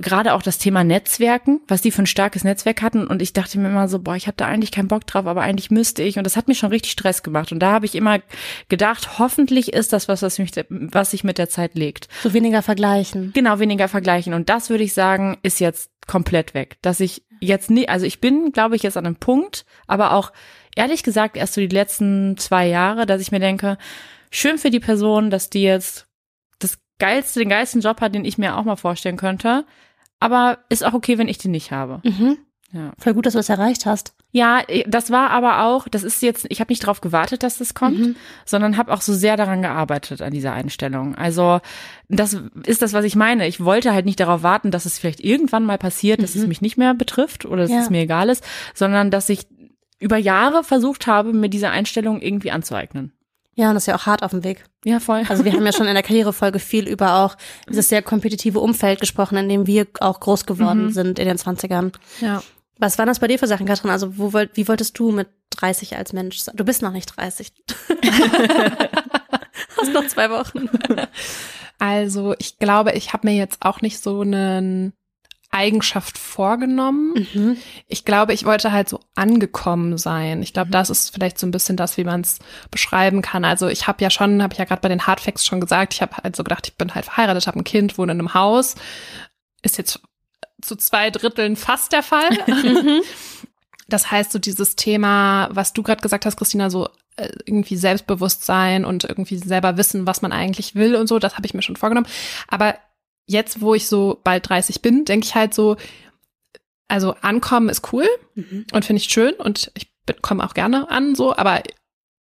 gerade auch das Thema Netzwerken, was die für ein starkes Netzwerk hatten und ich dachte mir immer so, boah, ich habe da eigentlich keinen Bock drauf, aber eigentlich müsste ich und das hat mir schon richtig Stress gemacht und da habe ich immer gedacht, hoffentlich ist das was, was mich, was sich mit der Zeit legt. So weniger vergleichen. Genau, weniger vergleichen. Und das würde ich sagen, ist jetzt komplett weg. Dass ich jetzt nie, also ich bin, glaube ich, jetzt an einem Punkt, aber auch ehrlich gesagt erst so die letzten zwei Jahre, dass ich mir denke, schön für die Person, dass die jetzt das geilste, den geilsten Job hat, den ich mir auch mal vorstellen könnte. Aber ist auch okay, wenn ich den nicht habe. Mhm. Ja. Voll gut, dass du es erreicht hast. Ja, das war aber auch, das ist jetzt, ich habe nicht drauf gewartet, dass das kommt, sondern habe auch so sehr daran gearbeitet an dieser Einstellung. Also das ist das, was ich meine. Ich wollte halt nicht darauf warten, dass es vielleicht irgendwann mal passiert, dass es mich nicht mehr betrifft oder dass Ja. es mir egal ist, sondern dass ich über Jahre versucht habe, mir diese Einstellung irgendwie anzueignen. Ja, und das ist ja auch hart auf dem Weg. Ja, voll. Also wir haben ja schon in der Karrierefolge viel über auch dieses sehr kompetitive Umfeld gesprochen, in dem wir auch groß geworden sind in den 20ern. Ja. Was waren das bei dir für Sachen, Katrin? Also wo wie wolltest du mit 30 als Mensch sein? Du bist noch nicht 30. Hast noch zwei Wochen. Also ich glaube, ich habe mir jetzt auch nicht so eine Eigenschaft vorgenommen. Mhm. Ich glaube, ich wollte halt so angekommen sein. Ich glaube, das ist vielleicht so ein bisschen das, wie man es beschreiben kann. Also ich habe ja schon, habe ich ja gerade bei den Hardfacts schon gesagt, ich habe halt so gedacht, ich bin halt verheiratet, habe ein Kind, wohne in einem Haus. Ist jetzt zu zwei Dritteln fast der Fall. Das heißt, so dieses Thema, was du gerade gesagt hast, Christina, so äh, irgendwie Selbstbewusstsein und irgendwie selber wissen, was man eigentlich will und so, das habe ich mir schon vorgenommen. Aber jetzt, wo ich so bald 30 bin, denke ich halt so, also ankommen ist cool und finde ich schön und ich komme auch gerne an, so, aber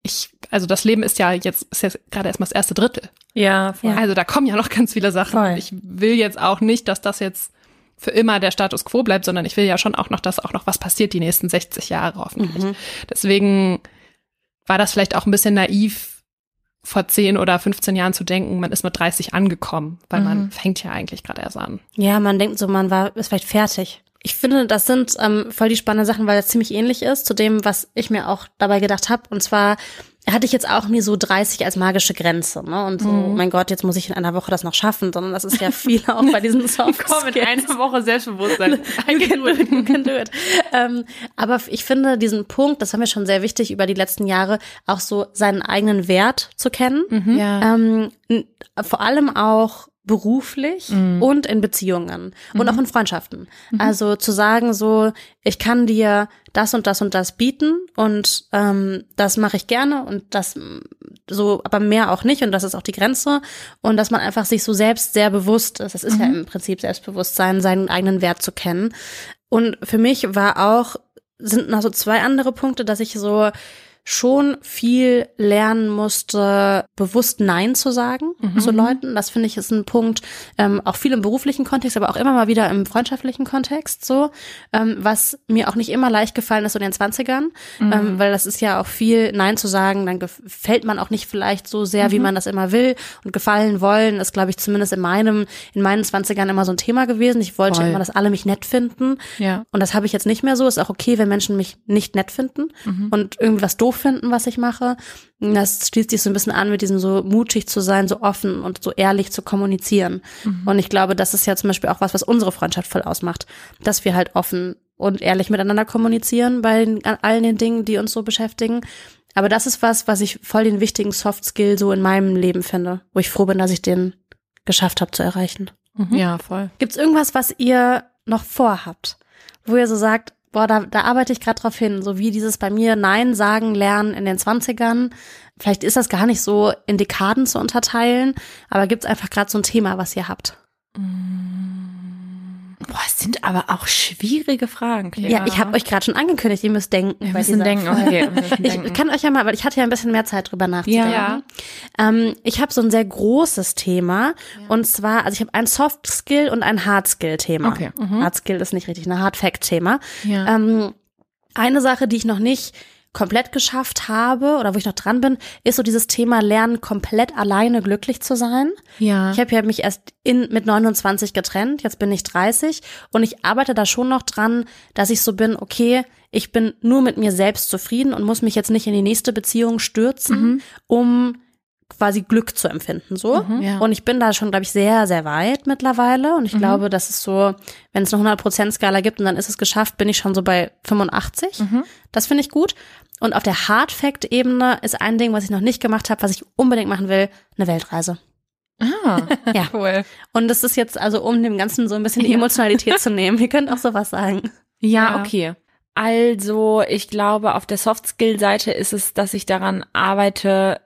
ich, also das Leben ist ja jetzt, ist jetzt gerade erstmal das erste Drittel. Ja, voll. Also da kommen ja noch ganz viele Sachen. Voll. Ich will jetzt auch nicht, dass das jetzt für immer der Status quo bleibt, sondern ich will ja schon auch noch, dass auch noch was passiert die nächsten 60 Jahre hoffentlich. Deswegen war das vielleicht auch ein bisschen naiv, vor 10 oder 15 Jahren zu denken, man ist mit 30 angekommen, weil man fängt ja eigentlich gerade erst an. Ja, man denkt so, man war, ist vielleicht fertig. Ich finde, das sind ähm, voll die spannenden Sachen, weil das ziemlich ähnlich ist zu dem, was ich mir auch dabei gedacht habe. Und zwar hatte ich jetzt auch nie so 30 als magische Grenze, ne? Und so, mein Gott, jetzt muss ich in einer Woche das noch schaffen, sondern das ist ja viel auch bei diesen Soft Komm, in Skills. einer Woche Selbstbewusstsein. You can do it, you can do it. Ähm, aber ich finde diesen Punkt, das war mir schon sehr wichtig über die letzten Jahre, auch so seinen eigenen Wert zu kennen. Ja. Ähm, vor allem auch beruflich und in Beziehungen und auch in Freundschaften. Also zu sagen so, ich kann dir das und das und das bieten und ähm, das mache ich gerne und das mm, so, aber mehr auch nicht und das ist auch die Grenze und dass man einfach sich so selbst sehr bewusst ist. Das ist ja im Prinzip Selbstbewusstsein, seinen eigenen Wert zu kennen. Und für mich war auch sind noch so zwei andere Punkte, dass ich so schon viel lernen musste, bewusst Nein zu sagen zu Leuten. Das finde ich ist ein Punkt, ähm, auch viel im beruflichen Kontext, aber auch immer mal wieder im freundschaftlichen Kontext so, ähm, was mir auch nicht immer leicht gefallen ist so in den Zwanzigern, ähm, weil das ist ja auch viel Nein zu sagen, dann gefällt man auch nicht vielleicht so sehr, wie man das immer will und gefallen wollen ist, glaube ich, zumindest in meinem, in meinen Zwanzigern immer so ein Thema gewesen. Ich wollte Voll. immer, dass alle mich nett finden Ja. und das habe ich jetzt nicht mehr so. Ist auch okay, wenn Menschen mich nicht nett finden und irgendwas doof finden, was ich mache. Das schließt sich so ein bisschen an mit diesem so mutig zu sein, so offen und so ehrlich zu kommunizieren. Und ich glaube, das ist ja zum Beispiel auch was, was unsere Freundschaft voll ausmacht, dass wir halt offen und ehrlich miteinander kommunizieren bei den, an allen den Dingen, die uns so beschäftigen. Aber das ist was, was ich voll den wichtigen Soft Skill so in meinem Leben finde, wo ich froh bin, dass ich den geschafft habe zu erreichen. Ja, voll. Gibt's irgendwas, was ihr noch vorhabt, wo ihr so sagt, boah, da, da arbeite ich gerade drauf hin, so wie dieses bei mir Nein sagen lernen in den 20ern. Vielleicht ist das gar nicht so in Dekaden zu unterteilen, aber gibt's einfach gerade so ein Thema, was ihr habt? Boah, es sind aber auch schwierige Fragen, Claire. Ja, ich habe euch gerade schon angekündigt, ihr müsst denken. Wir müssen denken, okay. müssen Ich denken. kann euch ja mal, weil ich hatte ja ein bisschen mehr Zeit drüber nachzudenken. Ja. Ähm, ich habe so ein sehr großes Thema und zwar, also ich habe ein Soft Skill und ein Hard Skill Thema. Okay. Hard Skill ist nicht richtig, ein Hard Fact Thema. Ja. Ähm, eine Sache, die ich noch nicht komplett geschafft habe oder wo ich noch dran bin, ist so dieses Thema Lernen, komplett alleine glücklich zu sein. ja. Ich habe ja mich erst in, mit 29 getrennt, jetzt bin ich 30 und ich arbeite da schon noch dran, dass ich so bin, okay, ich bin nur mit mir selbst zufrieden und muss mich jetzt nicht in die nächste Beziehung stürzen, um quasi Glück zu empfinden, so. Ja. Und ich bin da schon, glaube ich, sehr, sehr weit mittlerweile und ich glaube, das ist so, wenn es eine 100%-Skala gibt und dann ist es geschafft, bin ich schon so bei 85. Das finde ich gut. Und auf der Hard Fact-Ebene ist ein Ding, was ich noch nicht gemacht habe, was ich unbedingt machen will, eine Weltreise. ah. Ja. Cool. Und das ist jetzt also, um dem Ganzen so ein bisschen die Emotionalität zu nehmen. Ihr könnt auch sowas sagen. Ja, Ja. okay. Also, ich glaube, auf der Soft-Skill-Seite ist es, dass ich daran arbeite,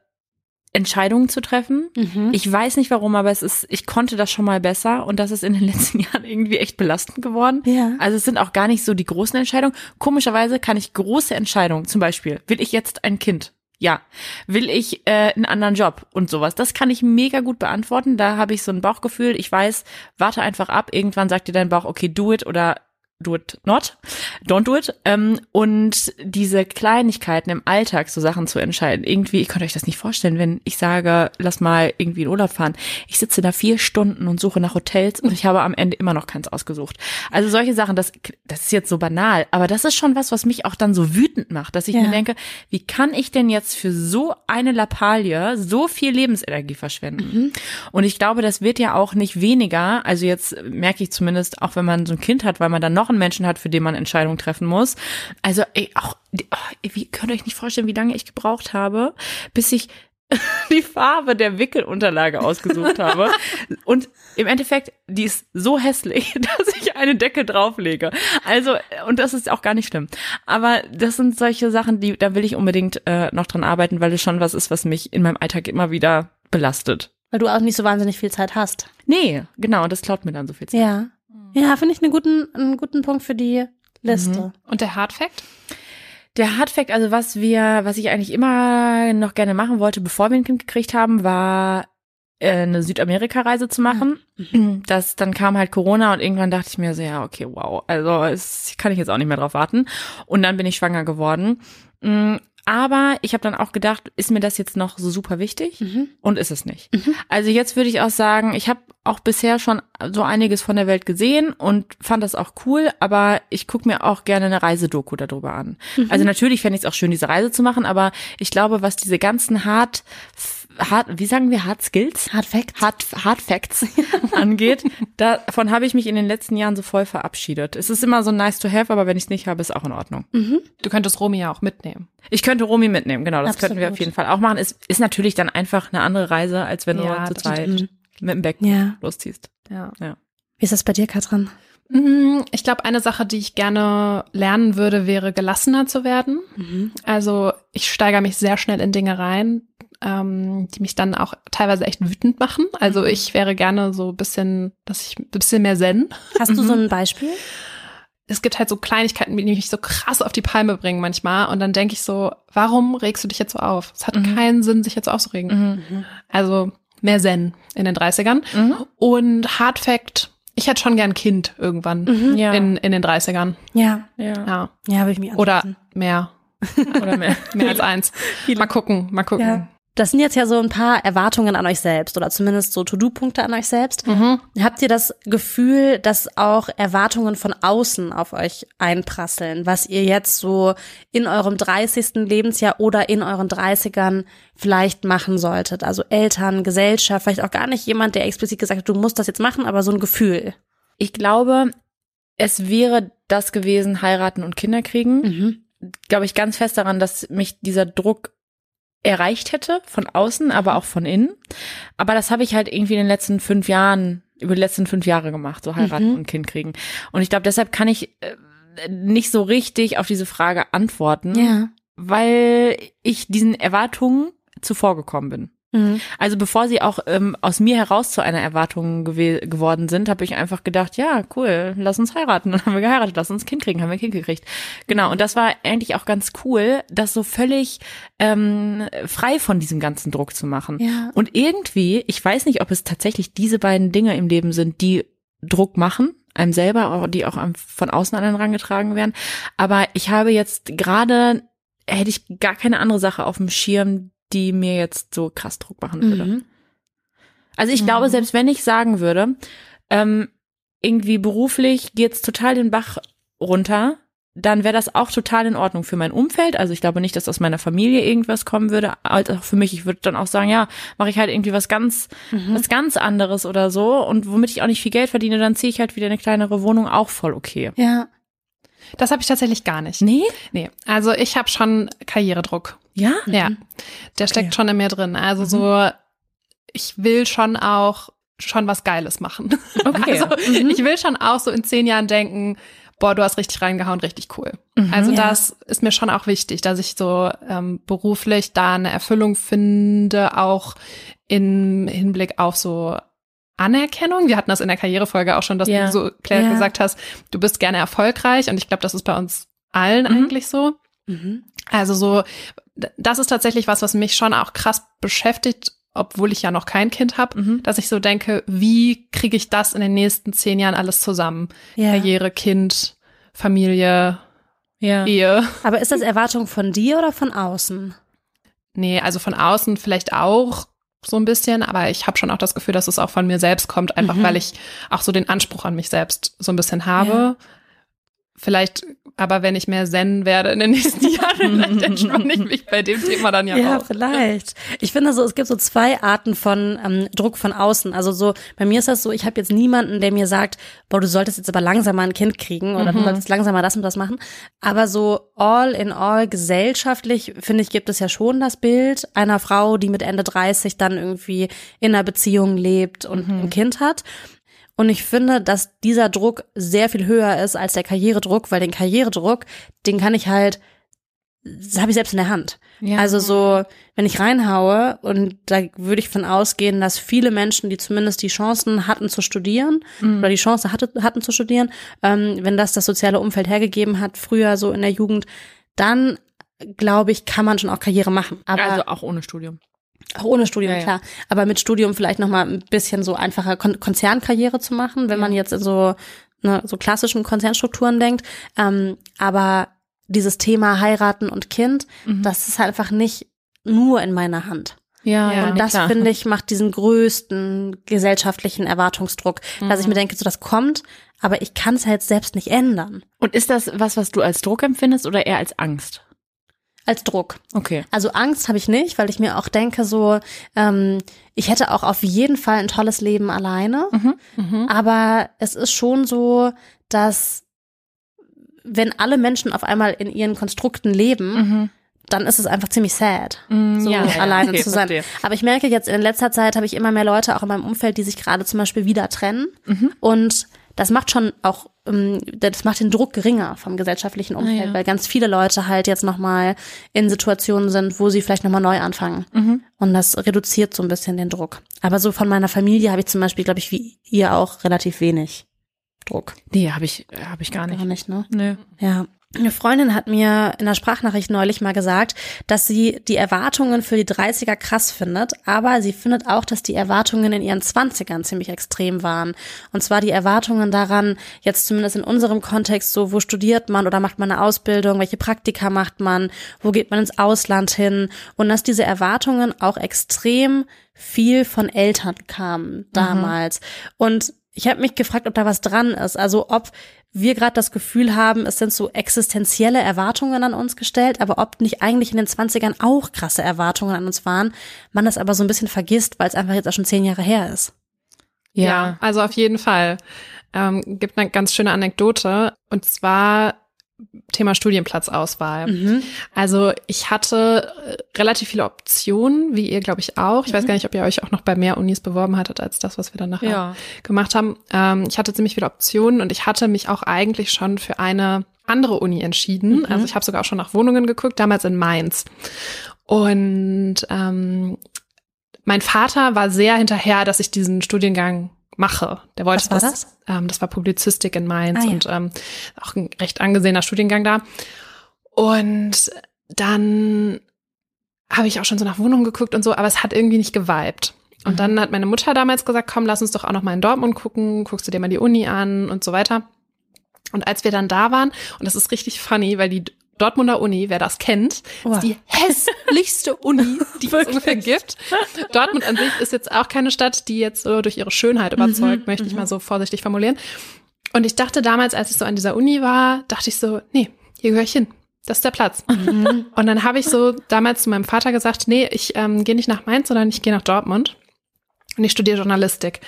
Entscheidungen zu treffen. Mhm. Ich weiß nicht warum, aber es ist, ich konnte das schon mal besser und das ist in den letzten Jahren irgendwie echt belastend geworden. Ja. Also es sind auch gar nicht so die großen Entscheidungen. Komischerweise kann ich große Entscheidungen, zum Beispiel, will ich jetzt ein Kind? Ja. Will ich äh, einen anderen Job und sowas? Das kann ich mega gut beantworten. Da habe ich so ein Bauchgefühl. Ich weiß, warte einfach ab. Irgendwann sagt dir dein Bauch, okay, do it oder do it not, don't do it. Ähm, und diese Kleinigkeiten im Alltag, so Sachen zu entscheiden. Irgendwie, ich konnte euch das nicht vorstellen, wenn ich sage, lass mal irgendwie in Urlaub fahren. Ich sitze da vier Stunden und suche nach Hotels und ich habe am Ende immer noch keins ausgesucht. Also solche Sachen, das, das ist jetzt so banal, aber das ist schon was, was mich auch dann so wütend macht, dass ich Ja. mir denke, wie kann ich denn jetzt für so eine Lappalie so viel Lebensenergie verschwenden? Und ich glaube, das wird ja auch nicht weniger. Also jetzt merke ich zumindest, auch wenn man so ein Kind hat, weil man dann noch einen Menschen hat, für den man Entscheidungen treffen muss. Also ey, auch, oh, wie könnt ihr euch nicht vorstellen, wie lange ich gebraucht habe, bis ich die Farbe der Wickelunterlage ausgesucht habe. Und im Endeffekt, die ist so hässlich, dass ich eine Decke drauflege. Also, und das ist auch gar nicht schlimm. Aber das sind solche Sachen, die, da will ich unbedingt äh, noch dran arbeiten, weil es schon was ist, was mich in meinem Alltag immer wieder belastet. Weil du auch nicht so wahnsinnig viel Zeit hast. Nee, genau, und das klaut mir dann so viel Zeit. Ja. Ja, finde ich einen guten, einen guten Punkt für die Liste. Und der Hard Fact? Der Hardfact, also was wir, was ich eigentlich immer noch gerne machen wollte, bevor wir ein Kind gekriegt haben, war äh, eine Südamerika-Reise zu machen. Das, dann kam halt Corona und irgendwann dachte ich mir so, ja, okay, wow, also es kann ich jetzt auch nicht mehr drauf warten. Und dann bin ich schwanger geworden. Aber ich habe dann auch gedacht, ist mir das jetzt noch so super wichtig? Und ist es nicht. Also jetzt würde ich auch sagen, ich habe auch bisher schon so einiges von der Welt gesehen und fand das auch cool, aber ich gucke mir auch gerne eine Reisedoku darüber an. Also natürlich fände ich es auch schön, diese Reise zu machen, aber ich glaube, was diese ganzen hart, hart wie sagen wir, hard Skills? Hard Facts. Hard, Hard Facts angeht, davon habe ich mich in den letzten Jahren so voll verabschiedet. Es ist immer so nice to have, aber wenn ich es nicht habe, ist auch in Ordnung. Du könntest Romy ja auch mitnehmen. Ich könnte Romy mitnehmen, genau, das könnten wir Absolut. auf jeden Fall auch machen. Es ist natürlich dann einfach eine andere Reise, als wenn Ja, du zu das zweit. stimmt. mit dem Becken Ja. losziehst. Ja. Wie ist das bei dir, Katrin? Mm, Ich glaube, eine Sache, die ich gerne lernen würde, wäre gelassener zu werden. Mhm. Also ich steigere mich sehr schnell in Dinge rein, ähm, die mich dann auch teilweise echt wütend machen. Also ich wäre gerne so ein bisschen, dass ich ein bisschen mehr zen. Hast du so ein Beispiel? Es gibt halt so Kleinigkeiten, die mich so krass auf die Palme bringen manchmal. Und dann denke ich so, warum regst du dich jetzt so auf? Es hat Mhm. keinen Sinn, sich jetzt aufzuregen. Mhm. Also mehr Zen in den 30ern. Mhm. Und Hard Fact, ich hätte schon gern Kind irgendwann Mhm. Ja. in, in den 30ern. Ja, ja. Ja. ja, würde ich mich Oder anschließen. mehr. Oder mehr. Mehr als eins. Mal gucken, mal gucken. Ja. Das sind jetzt ja so ein paar Erwartungen an euch selbst oder zumindest so To-Do-Punkte an euch selbst. Mhm. Habt ihr das Gefühl, dass auch Erwartungen von außen auf euch einprasseln, was ihr jetzt so in eurem 30. Lebensjahr oder in euren 30ern vielleicht machen solltet? Also Eltern, Gesellschaft, vielleicht auch gar nicht jemand, der explizit gesagt hat, du musst das jetzt machen, aber so ein Gefühl. Ich glaube, es wäre das gewesen, heiraten und Kinder kriegen. Mhm. Glaube ich ganz fest daran, dass mich dieser Druck erreicht hätte, von außen, aber auch von innen. Aber das habe ich halt irgendwie in den letzten fünf Jahren, über die letzten fünf Jahre gemacht, so heiraten Mhm. und Kind kriegen. Und ich glaube, deshalb kann ich äh, nicht so richtig auf diese Frage antworten, Ja. weil ich diesen Erwartungen zuvorgekommen bin. Mhm. Also bevor sie auch ähm, aus mir heraus zu einer Erwartung gew geworden sind, habe ich einfach gedacht, ja, cool, lass uns heiraten. Dann haben wir geheiratet, lass uns ein Kind kriegen, haben wir ein Kind gekriegt. Genau, und das war eigentlich auch ganz cool, das so völlig ähm, frei von diesem ganzen Druck zu machen. Ja. Und irgendwie, ich weiß nicht, ob es tatsächlich diese beiden Dinge im Leben sind, die Druck machen, einem selber, die auch von außen an den rangetragen werden. Aber ich habe jetzt gerade, hätte ich gar keine andere Sache auf dem Schirm, die mir jetzt so krass Druck machen würde. Mhm. Also ich glaube, selbst wenn ich sagen würde, ähm, irgendwie beruflich geht's total den Bach runter, dann wäre das auch total in Ordnung für mein Umfeld. Also ich glaube nicht, dass aus meiner Familie irgendwas kommen würde, als auch für mich. Ich würde dann auch sagen, ja, mache ich halt irgendwie was ganz, was ganz anderes oder so. Und womit ich auch nicht viel Geld verdiene, dann ziehe ich halt wieder eine kleinere Wohnung, auch voll okay. Ja. Das habe ich tatsächlich gar nicht. Nee? Nee, also ich habe schon Karrieredruck. Ja? Ja, der steckt schon in mir drin. Also so, ich will schon auch schon was Geiles machen. Okay. Also ich will schon auch so in zehn Jahren denken, boah, du hast richtig reingehauen, richtig cool. Also Ja. das ist mir schon auch wichtig, dass ich so ähm, beruflich da eine Erfüllung finde, auch im Hinblick auf so Anerkennung. Wir hatten das in der Karrierefolge auch schon, dass Ja. du so, Claire, Ja. gesagt hast, du bist gerne erfolgreich und ich glaube, das ist bei uns allen Mhm. eigentlich so. Mhm. Also so, das ist tatsächlich was, was mich schon auch krass beschäftigt, obwohl ich ja noch kein Kind habe, Mhm. dass ich so denke, wie kriege ich das in den nächsten zehn Jahren alles zusammen? Ja. Karriere, Kind, Familie, Ja. Ehe. Aber ist das Erwartung von dir oder von außen? Nee, also von außen vielleicht auch so ein bisschen, aber ich habe schon auch das Gefühl, dass es auch von mir selbst kommt, einfach Mhm. weil ich auch so den Anspruch an mich selbst so ein bisschen habe. Ja. Vielleicht, aber wenn ich mehr Zen werde in den nächsten Jahren, vielleicht entspanne ich mich bei dem Thema dann ja, Ja, auch. vielleicht. Ich finde so, es gibt so zwei Arten von ähm, Druck von außen. Also so, bei mir ist das so, ich habe jetzt niemanden, der mir sagt, boah, du solltest jetzt aber langsamer ein Kind kriegen oder du solltest langsamer das und das machen. Aber so all in all gesellschaftlich, finde ich, gibt es ja schon das Bild einer Frau, die mit Ende 30 dann irgendwie in einer Beziehung lebt und ein Kind hat. Und ich finde, dass dieser Druck sehr viel höher ist als der Karrieredruck, weil den Karrieredruck, den kann ich halt, das habe ich selbst in der Hand. Ja. Also so, wenn ich reinhaue und da würde ich von ausgehen, dass viele Menschen, die zumindest die Chancen hatten zu studieren oder die Chance hatte, hatten zu studieren, ähm, wenn das das soziale Umfeld hergegeben hat, früher so in der Jugend, dann glaube ich, kann man schon auch Karriere machen. Aber also auch ohne Studium. Auch ohne Studium, Ja, ja. klar. Aber mit Studium vielleicht noch mal ein bisschen so einfacher Kon Konzernkarriere zu machen, wenn man jetzt in so, ne, so klassischen Konzernstrukturen denkt. Ähm, aber dieses Thema heiraten und Kind, das ist halt einfach nicht nur in meiner Hand. Ja, Ja, und das, klar. finde ich, macht diesen größten gesellschaftlichen Erwartungsdruck, dass ich mir denke, so das kommt, aber ich kann es halt selbst nicht ändern. Und ist das was, was du als Druck empfindest oder eher als Angst? Als Druck. Okay. Also Angst habe ich nicht, weil ich mir auch denke, so, ähm, ich hätte auch auf jeden Fall ein tolles Leben alleine. Mhm. Aber es ist schon so, dass wenn alle Menschen auf einmal in ihren Konstrukten leben, Mhm. dann ist es einfach ziemlich sad, Mm, so ja, ja, alleine okay, zu sein. verstehe. Aber ich merke jetzt in letzter Zeit habe ich immer mehr Leute auch in meinem Umfeld, die sich gerade zum Beispiel wieder trennen. Mhm. Und das macht schon auch, ähm, das macht den Druck geringer vom gesellschaftlichen Umfeld, Ah, ja. weil ganz viele Leute halt jetzt nochmal in Situationen sind, wo sie vielleicht nochmal neu anfangen. Mhm. Und das reduziert so ein bisschen den Druck. Aber so von meiner Familie habe ich zum Beispiel, glaube ich, wie ihr auch relativ wenig Druck. Nee, habe ich, hab ich gar Gar nicht. nicht, ne? Nö. Ja. Eine Freundin hat mir in der Sprachnachricht neulich mal gesagt, dass sie die Erwartungen für die 30er krass findet, aber sie findet auch, dass die Erwartungen in ihren 20ern ziemlich extrem waren. Und zwar die Erwartungen daran, jetzt zumindest in unserem Kontext so, wo studiert man oder macht man eine Ausbildung, welche Praktika macht man, wo geht man ins Ausland hin und dass diese Erwartungen auch extrem viel von Eltern kamen damals. Und ich habe mich gefragt, ob da was dran ist. Also ob wir gerade das Gefühl haben, es sind so existenzielle Erwartungen an uns gestellt, aber ob nicht eigentlich in den 20ern auch krasse Erwartungen an uns waren, man das aber so ein bisschen vergisst, weil es einfach jetzt auch schon zehn Jahre her ist. Ja, also auf jeden Fall. Ähm, gibt eine ganz schöne Anekdote und zwar Thema Studienplatzauswahl. Also ich hatte äh, relativ viele Optionen, wie ihr glaube ich auch. Ich weiß gar nicht, ob ihr euch auch noch bei mehr Unis beworben hattet als das, was wir dann nachher Ja. gemacht haben. Ähm, ich hatte ziemlich viele Optionen und ich hatte mich auch eigentlich schon für eine andere Uni entschieden. Also ich habe sogar auch schon nach Wohnungen geguckt, damals in Mainz. Und ähm, mein Vater war sehr hinterher, dass ich diesen Studiengang mache. Der wollte Was war das? Ähm, das war Publizistik in Mainz Ah, ja. und ähm, auch ein recht angesehener Studiengang da. Und dann habe ich auch schon so nach Wohnungen geguckt und so, aber es hat irgendwie nicht geweibt. Und Mhm. dann hat meine Mutter damals gesagt, komm, lass uns doch auch noch mal in Dortmund gucken, guckst du dir mal die Uni an und so weiter. Und als wir dann da waren, und das ist richtig funny, weil die Dortmunder Uni, wer das kennt, Wow. ist die hässlichste Uni, die es ungefähr gibt. Dortmund an sich ist jetzt auch keine Stadt, die jetzt so durch ihre Schönheit überzeugt, möchte ich mal so vorsichtig formulieren. Und ich dachte damals, als ich so an dieser Uni war, dachte ich so, nee, hier gehöre ich hin. Das ist der Platz. Und dann habe ich so damals zu meinem Vater gesagt, nee, ich ähm, gehe nicht nach Mainz, sondern ich gehe nach Dortmund. Und ich studiere Journalistik.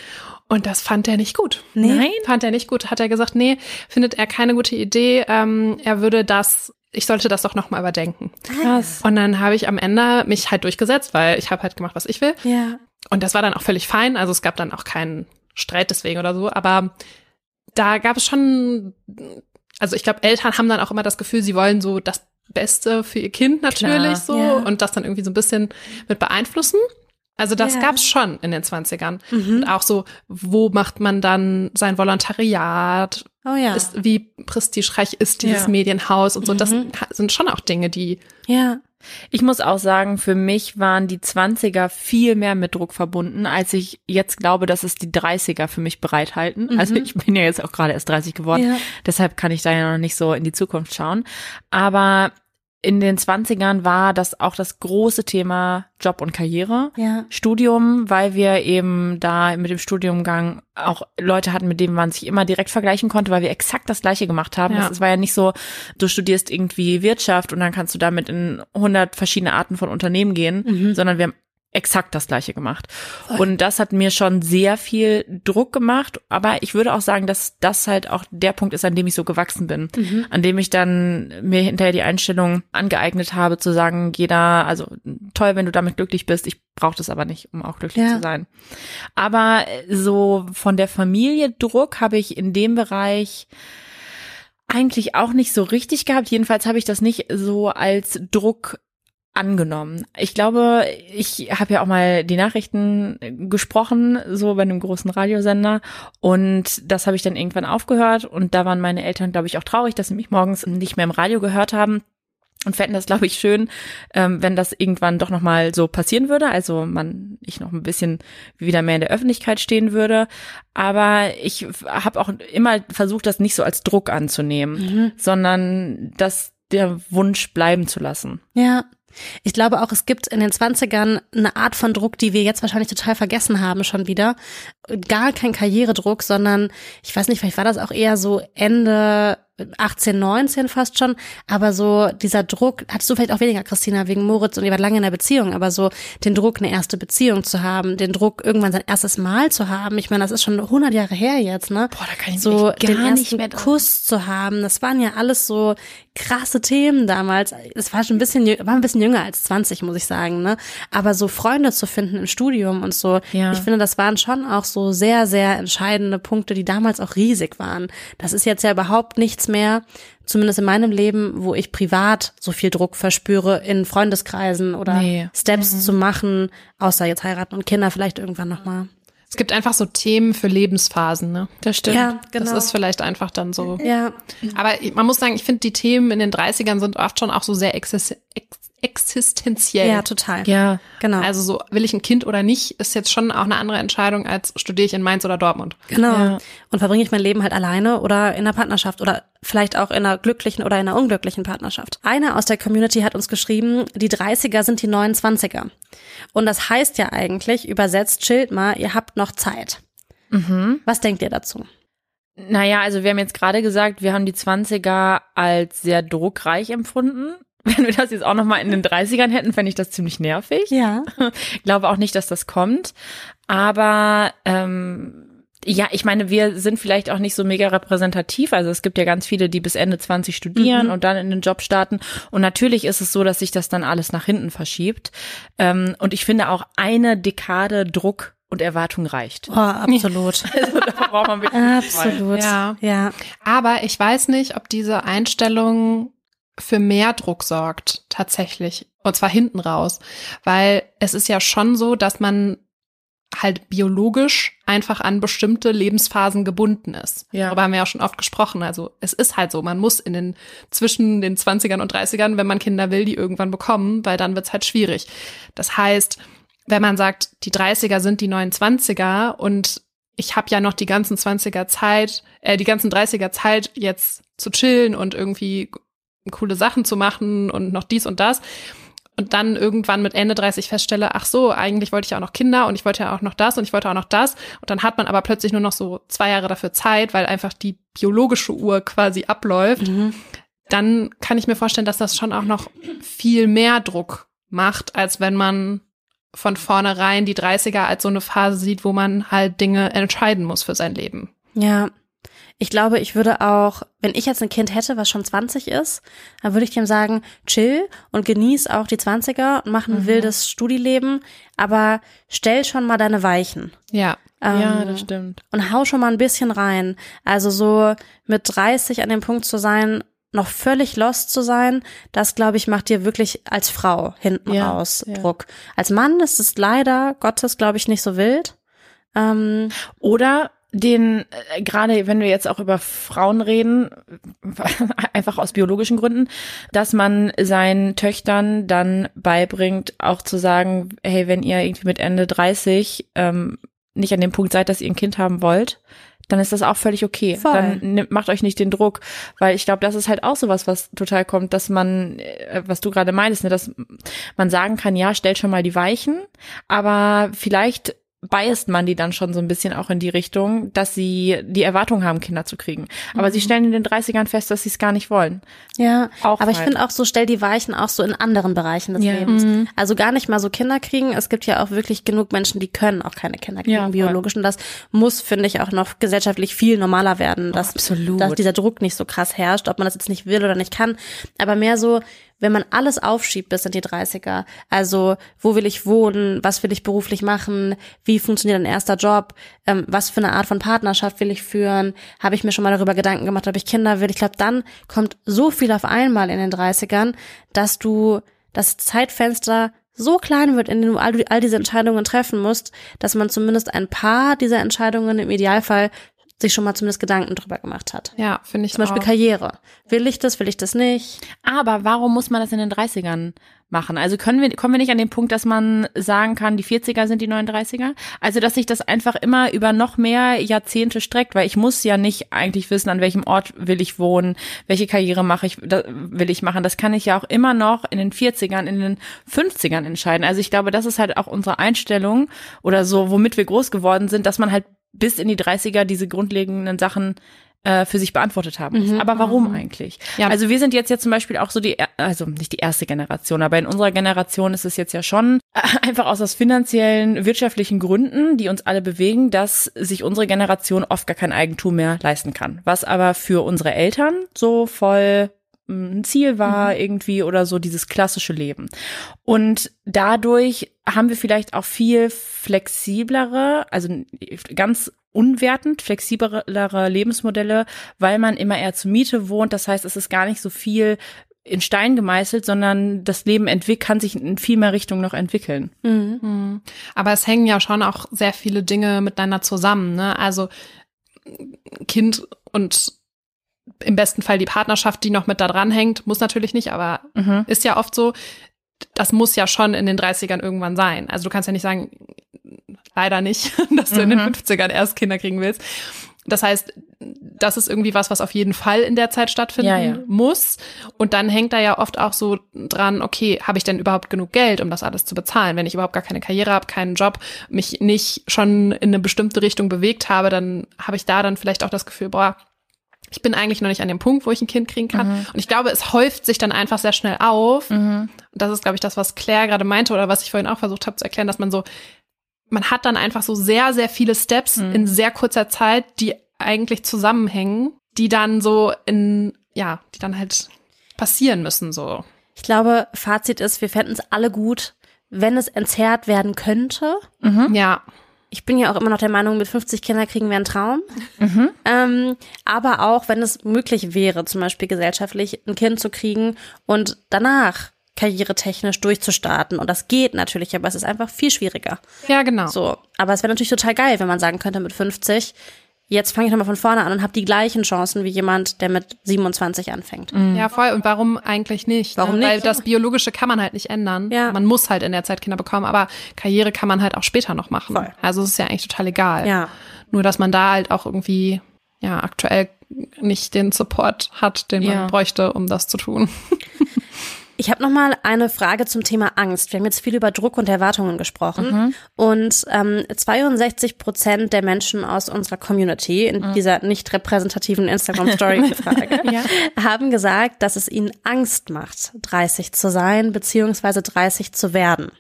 Und das fand er nicht gut. Nee? Nein, fand er nicht gut. Hat er gesagt, nee, findet er keine gute Idee. Ähm, er würde das, ich sollte das doch noch mal überdenken. Krass. Und dann habe ich am Ende mich halt durchgesetzt, weil ich habe halt gemacht, was ich will. Ja. Und das war dann auch völlig fein. Also es gab dann auch keinen Streit deswegen oder so. Aber da gab es schon, also ich glaube, Eltern haben dann auch immer das Gefühl, sie wollen so das Beste für ihr Kind natürlich Klar, so ja. und das dann irgendwie so ein bisschen mit beeinflussen. Also das Ja. gab's schon in den 20ern. Mhm. Und auch so, wo macht man dann sein Volontariat? Oh ja. Ist, wie prestigereich ist dieses Ja. Medienhaus und so. Das Mhm. sind schon auch Dinge, die ja. Ich muss auch sagen, für mich waren die 20er viel mehr mit Druck verbunden, als ich jetzt glaube, dass es die 30er für mich bereithalten. Also ich bin ja jetzt auch gerade erst 30 geworden. Ja. Deshalb kann ich da ja noch nicht so in die Zukunft schauen. Aber in den 20ern war das auch das große Thema Job und Karriere. Ja. Studium, weil wir eben da mit dem Studiumgang auch Leute hatten, mit denen man sich immer direkt vergleichen konnte, weil wir exakt das Gleiche gemacht haben. Ja. Es war ja nicht so, du studierst irgendwie Wirtschaft und dann kannst du damit in 100 verschiedene Arten von Unternehmen gehen, sondern wir haben exakt das Gleiche gemacht. Und das hat mir schon sehr viel Druck gemacht, aber ich würde auch sagen, dass das halt auch der Punkt ist, an dem ich so gewachsen bin, an dem ich dann mir hinterher die Einstellung angeeignet habe, zu sagen, jeder, also toll, wenn du damit glücklich bist, ich brauche das aber nicht, um auch glücklich Ja. zu sein. Aber so von der Familie Druck habe ich in dem Bereich eigentlich auch nicht so richtig gehabt. Jedenfalls habe ich das nicht so als Druck angenommen. Ich glaube, ich habe ja auch mal die Nachrichten gesprochen, so bei einem großen Radiosender. Und das habe ich dann irgendwann aufgehört. Und da waren meine Eltern, glaube ich, auch traurig, dass sie mich morgens nicht mehr im Radio gehört haben. Und fänden das, glaube ich, schön, ähm, wenn das irgendwann doch nochmal so passieren würde. Also man, ich noch ein bisschen wieder mehr in der Öffentlichkeit stehen würde. Aber ich habe auch immer versucht, das nicht so als Druck anzunehmen, sondern das der Wunsch bleiben zu lassen. Ja. Ich glaube auch, es gibt in den 20ern eine Art von Druck, die wir jetzt wahrscheinlich total vergessen haben schon wieder. Gar kein Karrieredruck, sondern ich weiß nicht, vielleicht war das auch eher so Ende 18, 19 fast schon, aber so dieser Druck, hattest du vielleicht auch weniger, Christina, wegen Moritz und ihr wart lange in der Beziehung, aber so den Druck, eine erste Beziehung zu haben, den Druck, irgendwann sein erstes Mal zu haben. Ich meine, das ist schon 100 Jahre her jetzt, ne? Boah, da kann ich so gar den nicht ersten mehr dran- Kuss zu haben. Das waren ja alles so krasse Themen damals. Es war schon ein bisschen, war ein bisschen jünger als 20, muss ich sagen, ne? Aber so Freunde zu finden im Studium und so, Ja. ich finde, das waren schon auch so sehr, sehr entscheidende Punkte, die damals auch riesig waren. Das ist jetzt ja überhaupt nichts mehr, zumindest in meinem Leben, wo ich privat so viel Druck verspüre, in Freundeskreisen oder Nee. Steps zu machen, außer jetzt heiraten und Kinder vielleicht irgendwann nochmal. Es gibt einfach so Themen für Lebensphasen, ne? Das stimmt. Ja, genau. Das ist vielleicht einfach dann so. ja, Aber man muss sagen, ich finde, die Themen in den 30ern sind oft schon auch so sehr exis ex existenziell. ja, total. ja. Genau. Also so, will ich ein Kind oder nicht, ist jetzt schon auch eine andere Entscheidung, als studiere ich in Mainz oder Dortmund. Genau. Ja. Und verbringe ich mein Leben halt alleine oder in einer Partnerschaft oder vielleicht auch in einer glücklichen oder in einer unglücklichen Partnerschaft. Einer aus der Community hat uns geschrieben, die 30er sind die 29er. Und das heißt ja eigentlich, übersetzt, chillt mal, ihr habt noch Zeit. Mhm. Was denkt ihr dazu? Naja, also wir haben jetzt gerade gesagt, wir haben die 20er als sehr druckreich empfunden. Wenn wir das jetzt auch nochmal in den 30ern hätten, fände ich das ziemlich nervig. Ja. Glaube auch nicht, dass das kommt. Aber ähm, ja, ich meine, wir sind vielleicht auch nicht so mega repräsentativ. Also es gibt ja ganz viele, die bis Ende 20 studieren Mhm. und dann in den Job starten. Und natürlich ist es so, dass sich das dann alles nach hinten verschiebt. Ähm, und ich finde auch eine Dekade Druck und Erwartung reicht. Oh, absolut. Also da braucht man wirklich absolut. Ja. Ja. Aber ich weiß nicht, ob diese Einstellung für mehr Druck sorgt, tatsächlich. Und zwar hinten raus. Weil es ist ja schon so, dass man halt biologisch einfach an bestimmte Lebensphasen gebunden ist. Ja. Darüber haben wir ja schon oft gesprochen. Also es ist halt so, man muss in den zwischen den 20ern und 30ern, wenn man Kinder will, die irgendwann bekommen, weil dann wird's halt schwierig. Das heißt, wenn man sagt, die 30er sind die 29er und ich habe ja noch die ganzen 20er Zeit, äh, die ganzen 30er Zeit jetzt zu chillen und irgendwie coole Sachen zu machen und noch dies und das. Und dann irgendwann mit Ende 30 feststelle, ach so, eigentlich wollte ich ja auch noch Kinder und ich wollte ja auch noch das und ich wollte auch noch das. Und dann hat man aber plötzlich nur noch so zwei Jahre dafür Zeit, weil einfach die biologische Uhr quasi abläuft. Mhm. Dann kann ich mir vorstellen, dass das schon auch noch viel mehr Druck macht, als wenn man von vornherein die 30er als so eine Phase sieht, wo man halt Dinge entscheiden muss für sein Leben. Ja. Ich glaube, ich würde auch, wenn ich jetzt ein Kind hätte, was schon 20 ist, dann würde ich dem sagen, chill und genieß auch die 20er und mach ein wildes Studileben, aber stell schon mal deine Weichen. Ja. Ja, Ähm, das stimmt. und hau schon mal ein bisschen rein. Also so mit 30 an dem Punkt zu sein, noch völlig lost zu sein, das glaube ich macht dir wirklich als Frau hinten Ja, raus ja. Druck. Als Mann ist es leider Gottes glaube ich nicht so wild. Ähm, Oder den, äh, gerade wenn wir jetzt auch über Frauen reden, einfach aus biologischen Gründen, dass man seinen Töchtern dann beibringt, auch zu sagen, hey, wenn ihr irgendwie mit Ende 30 ähm, nicht an dem Punkt seid, dass ihr ein Kind haben wollt, dann ist das auch völlig okay. Voll. Dann nimmt, macht euch nicht den Druck, weil ich glaube, das ist halt auch sowas, was total kommt, dass man, äh, was du gerade meinst, ne, dass man sagen kann, ja, stellt schon mal die Weichen, aber vielleicht biased man die dann schon so ein bisschen auch in die Richtung, dass sie die Erwartung haben, Kinder zu kriegen. Aber Mhm. sie stellen in den 30ern fest, dass sie es gar nicht wollen. Ja, Auch aber ich fein. finde auch so, stell die Weichen auch so in anderen Bereichen des Ja. Lebens. Also gar nicht mal so Kinder kriegen. Es gibt ja auch wirklich genug Menschen, die können auch keine Kinder kriegen, Ja, biologisch. Und das muss, finde ich, auch noch gesellschaftlich viel normaler werden, dass, absolut. dass dieser Druck nicht so krass herrscht, ob man das jetzt nicht will oder nicht kann. Aber mehr so, wenn man alles aufschiebt bis in die 30er, also wo will ich wohnen, was will ich beruflich machen, wie funktioniert ein erster Job, ähm, was für eine Art von Partnerschaft will ich führen, habe ich mir schon mal darüber Gedanken gemacht, ob ich Kinder will. Ich glaube, dann kommt so viel auf einmal in den 30ern, dass du das Zeitfenster so klein wird, in dem du all, all diese Entscheidungen treffen musst, dass man zumindest ein paar dieser Entscheidungen im Idealfall sich schon mal zumindest Gedanken drüber gemacht hat. Ja, finde ich Zum Beispiel auch. Karriere. Will ich das, will ich das nicht? Aber warum muss man das in den 30ern machen? Also können wir, kommen wir nicht an den Punkt, dass man sagen kann, die 40er sind die 39er? Also, dass sich das einfach immer über noch mehr Jahrzehnte streckt, weil ich muss ja nicht eigentlich wissen, an welchem Ort will ich wohnen, welche Karriere mache ich, will ich machen. Das kann ich ja auch immer noch in den 40ern, in den 50ern entscheiden. Also ich glaube, das ist halt auch unsere Einstellung oder so, womit wir groß geworden sind, dass man halt bis in die 30er diese grundlegenden Sachen äh, für sich beantwortet haben muss. Aber warum eigentlich? Ja. Also wir sind jetzt ja zum Beispiel auch so die, also nicht die erste Generation, aber in unserer Generation ist es jetzt ja schon äh, einfach aus aus finanziellen, wirtschaftlichen Gründen, die uns alle bewegen, dass sich unsere Generation oft gar kein Eigentum mehr leisten kann. Was aber für unsere Eltern so voll ein Ziel war mhm. irgendwie oder so dieses klassische Leben. Und dadurch haben wir vielleicht auch viel flexiblere, also ganz unwertend, flexiblere Lebensmodelle, weil man immer eher zur Miete wohnt. Das heißt, es ist gar nicht so viel in Stein gemeißelt, sondern das Leben entwickelt, kann sich in viel mehr Richtungen noch entwickeln. Mhm. mhm. Aber es hängen ja schon auch sehr viele Dinge miteinander zusammen. Ne? Also Kind und im besten Fall die Partnerschaft, die noch mit da dran hängt, muss natürlich nicht, aber mhm. ist ja oft so, das muss ja schon in den 30ern irgendwann sein. Also du kannst ja nicht sagen, leider nicht, dass du mhm. in den 50ern mhm. erst Kinder kriegen willst. Das heißt, das ist irgendwie was, was auf jeden Fall in der Zeit stattfinden ja, ja. muss. Und dann hängt da ja oft auch so dran, okay, habe ich denn überhaupt genug Geld, um das alles zu bezahlen? Wenn ich überhaupt gar keine Karriere habe, keinen Job, mich nicht schon in eine bestimmte Richtung bewegt habe, dann habe ich da dann vielleicht auch das Gefühl, boah, ich bin eigentlich noch nicht an dem Punkt, wo ich ein Kind kriegen kann. Mhm. Und ich glaube, es häuft sich dann einfach sehr schnell auf. Mhm. Und das ist, glaube ich, das, was Claire gerade meinte oder was ich vorhin auch versucht habe zu erklären, dass man so man hat dann einfach so sehr, sehr viele Steps mhm. in sehr kurzer Zeit, die eigentlich zusammenhängen, die dann so in, ja, die dann halt passieren müssen, so. Ich glaube, Fazit ist, wir fänden es alle gut, wenn es entzerrt werden könnte. Mhm. Ja. Ich bin ja auch immer noch der Meinung, mit 50 Kindern kriegen wir einen Traum. Mhm. Ähm, aber auch, wenn es möglich wäre, zum Beispiel gesellschaftlich ein Kind zu kriegen und danach karrieretechnisch durchzustarten. Und das geht natürlich, aber es ist einfach viel schwieriger. Ja, genau. So. Aber es wäre natürlich total geil, wenn man sagen könnte mit 50, jetzt fange ich nochmal von vorne an und habe die gleichen Chancen wie jemand, der mit 27 anfängt. Mhm. Ja, voll. Und warum eigentlich nicht? Warum nicht? Weil das Biologische kann man halt nicht ändern. Ja. Man muss halt in der Zeit Kinder bekommen, aber Karriere kann man halt auch später noch machen. Voll. Also es ist ja eigentlich total egal. Ja. Nur, dass man da halt auch irgendwie, ja, aktuell nicht den Support hat, den man ja. bräuchte, um das zu tun. Ich habe noch mal eine Frage zum Thema Angst. Wir haben jetzt viel über Druck und Erwartungen gesprochen mhm. und ähm, 62 Prozent der Menschen aus unserer Community in mhm. dieser nicht repräsentativen Instagram Story Frage ja. haben gesagt, dass es ihnen Angst macht, 30 zu sein beziehungsweise 30 zu werden.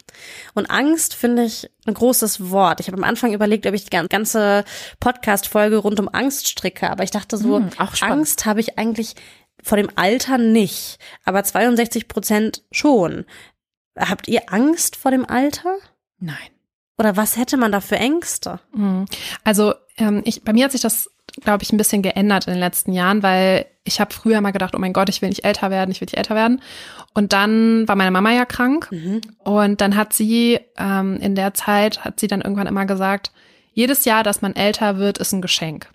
Und Angst finde ich ein großes Wort. Ich habe am Anfang überlegt, ob ich die ganze Podcast-Folge rund um Angst stricke, aber ich dachte so, mhm, Angst habe ich eigentlich vor dem Alter nicht, aber 62 Prozent schon. Habt ihr Angst vor dem Alter? Nein. Oder was hätte man da für Ängste? Mhm. Also ähm, ich, bei mir hat sich das, glaube ich, ein bisschen geändert in den letzten Jahren, weil ich habe früher mal gedacht, oh mein Gott, ich will nicht älter werden, ich will nicht älter werden. Und dann war meine Mama ja krank mhm. und dann hat sie ähm, in der Zeit, hat sie dann irgendwann immer gesagt, jedes Jahr, dass man älter wird, ist ein Geschenk.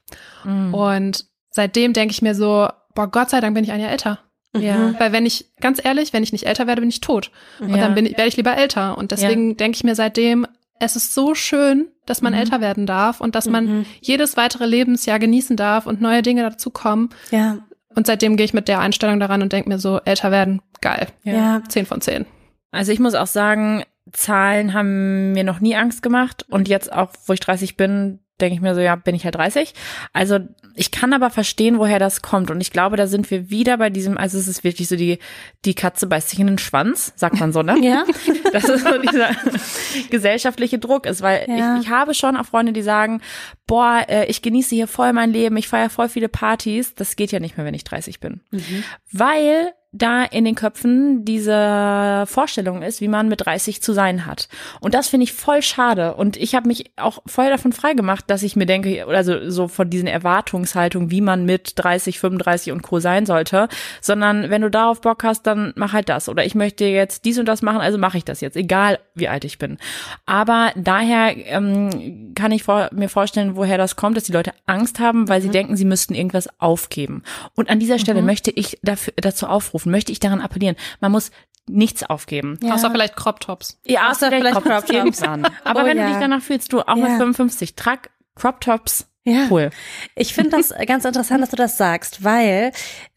Mhm. Und seitdem denke ich mir so, boah, Gott sei Dank bin ich ein Jahr älter. Ja. Weil wenn ich, ganz ehrlich, wenn ich nicht älter werde, bin ich tot. Und ja. dann bin ich, werde ich lieber älter. Und deswegen ja. denke ich mir seitdem, es ist so schön, dass man mhm. älter werden darf und dass man mhm. jedes weitere Lebensjahr genießen darf und neue Dinge dazukommen. Ja. Und seitdem gehe ich mit der Einstellung daran und denke mir so, älter werden, geil. Ja. Zehn von zehn. Also ich muss auch sagen, Zahlen haben mir noch nie Angst gemacht und jetzt auch, wo ich 30 bin, denke ich mir so, ja, bin ich halt 30. Also ich kann aber verstehen, woher das kommt. Und ich glaube, da sind wir wieder bei diesem, also es ist wirklich so die, die Katze beißt sich in den Schwanz, sagt man so, ne? ja. Das ist so dieser gesellschaftliche Druck ist, weil ja. ich, ich habe schon auch Freunde, die sagen, boah, äh, ich genieße hier voll mein Leben, ich feiere voll viele Partys. Das geht ja nicht mehr, wenn ich 30 bin. Mhm. Weil da in den Köpfen diese Vorstellung ist, wie man mit 30 zu sein hat. Und das finde ich voll schade. Und ich habe mich auch voll davon freigemacht, dass ich mir denke, also so von diesen Erwartungshaltungen, wie man mit 30, 35 und Co. sein sollte, sondern wenn du darauf Bock hast, dann mach halt das. Oder ich möchte jetzt dies und das machen, also mache ich das jetzt, egal wie alt ich bin. Aber daher ähm, kann ich vor, mir vorstellen, woher das kommt, dass die Leute Angst haben, weil sie mhm. denken, sie müssten irgendwas aufgeben. Und an dieser Stelle mhm. möchte ich dafür, dazu aufrufen, aufrufen, möchte ich daran appellieren. Man muss nichts aufgeben. Ja. Außer vielleicht Crop Tops. Ja, außer, außer vielleicht Crop Tops. Aber oh, wenn ja. du dich danach fühlst, du auch ja. mit 55, trag Crop Tops. Ja. Cool. Ich finde das ganz interessant, dass du das sagst, weil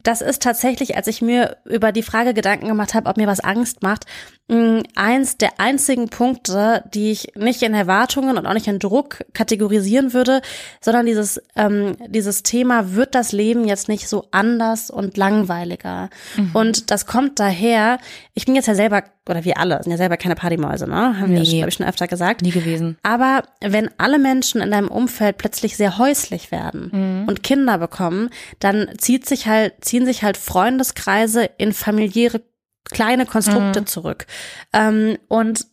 das ist tatsächlich, als ich mir über die Frage Gedanken gemacht habe, ob mir was Angst macht, mm, eins der einzigen Punkte, die ich nicht in Erwartungen und auch nicht in Druck kategorisieren würde, sondern dieses, ähm, dieses Thema, wird das Leben jetzt nicht so anders und langweiliger? Mhm. Und das kommt daher, ich bin jetzt ja selber, oder wir alle sind ja selber keine Partymäuse, ne? Haben nee. wir, glaube ich, schon öfter gesagt. Nie gewesen. Aber wenn alle Menschen in deinem Umfeld plötzlich sehr häuslich werden, und Kinder bekommen, dann zieht sich halt, ziehen sich halt Freundeskreise in familiäre kleine Konstrukte mhm. zurück. Ähm, und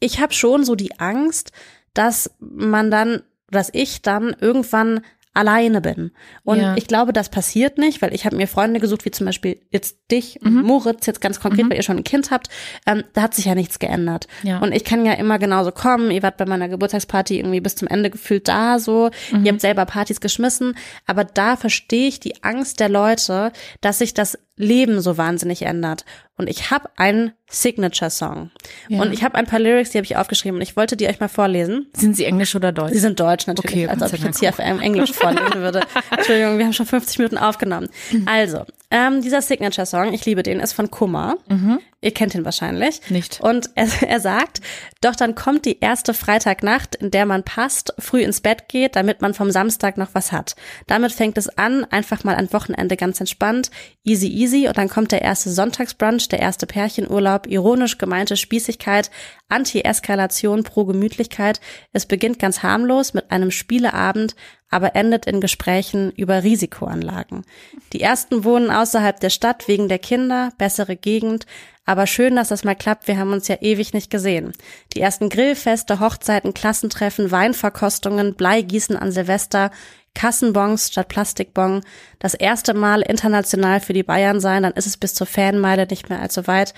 ich habe schon so die Angst, dass man dann, dass ich dann irgendwann alleine bin. Und ja. ich glaube, das passiert nicht, weil ich habe mir Freunde gesucht, wie zum Beispiel jetzt dich mhm. Moritz, jetzt ganz konkret, mhm. weil ihr schon ein Kind habt. Ähm, da hat sich ja nichts geändert. Ja. Und ich kann ja immer genauso kommen. Ihr wart bei meiner Geburtstagsparty irgendwie bis zum Ende gefühlt da so. Mhm. Ihr habt selber Partys geschmissen. Aber da verstehe ich die Angst der Leute, dass sich das Leben so wahnsinnig ändert. Und ich habe einen Signature-Song. Ja. Und ich habe ein paar Lyrics, die habe ich aufgeschrieben und ich wollte die euch mal vorlesen. Sind sie englisch oder deutsch? Sie sind deutsch natürlich, okay, als ob ich jetzt hier auf einem Englisch vorlesen würde. Entschuldigung, wir haben schon 50 Minuten aufgenommen. Also, ähm, dieser Signature-Song, ich liebe den, ist von Kummer. Mhm. Ihr kennt ihn wahrscheinlich. Nicht. Und er, er sagt, doch dann kommt die erste Freitagnacht, in der man passt, früh ins Bett geht, damit man vom Samstag noch was hat. Damit fängt es an, einfach mal ein Wochenende ganz entspannt, easy easy und dann kommt der erste Sonntagsbrunch, der erste Pärchenurlaub, ironisch gemeinte Spießigkeit, Anti-Eskalation pro Gemütlichkeit. Es beginnt ganz harmlos mit einem Spieleabend, aber endet in Gesprächen über Risikoanlagen. Die ersten wohnen außerhalb der Stadt wegen der Kinder, bessere Gegend, aber schön, dass das mal klappt, wir haben uns ja ewig nicht gesehen. Die ersten Grillfeste, Hochzeiten, Klassentreffen, Weinverkostungen, Bleigießen an Silvester, Kassenbons statt Plastikbon, das erste Mal international für die Bayern sein, dann ist es bis zur Fanmeile nicht mehr allzu weit.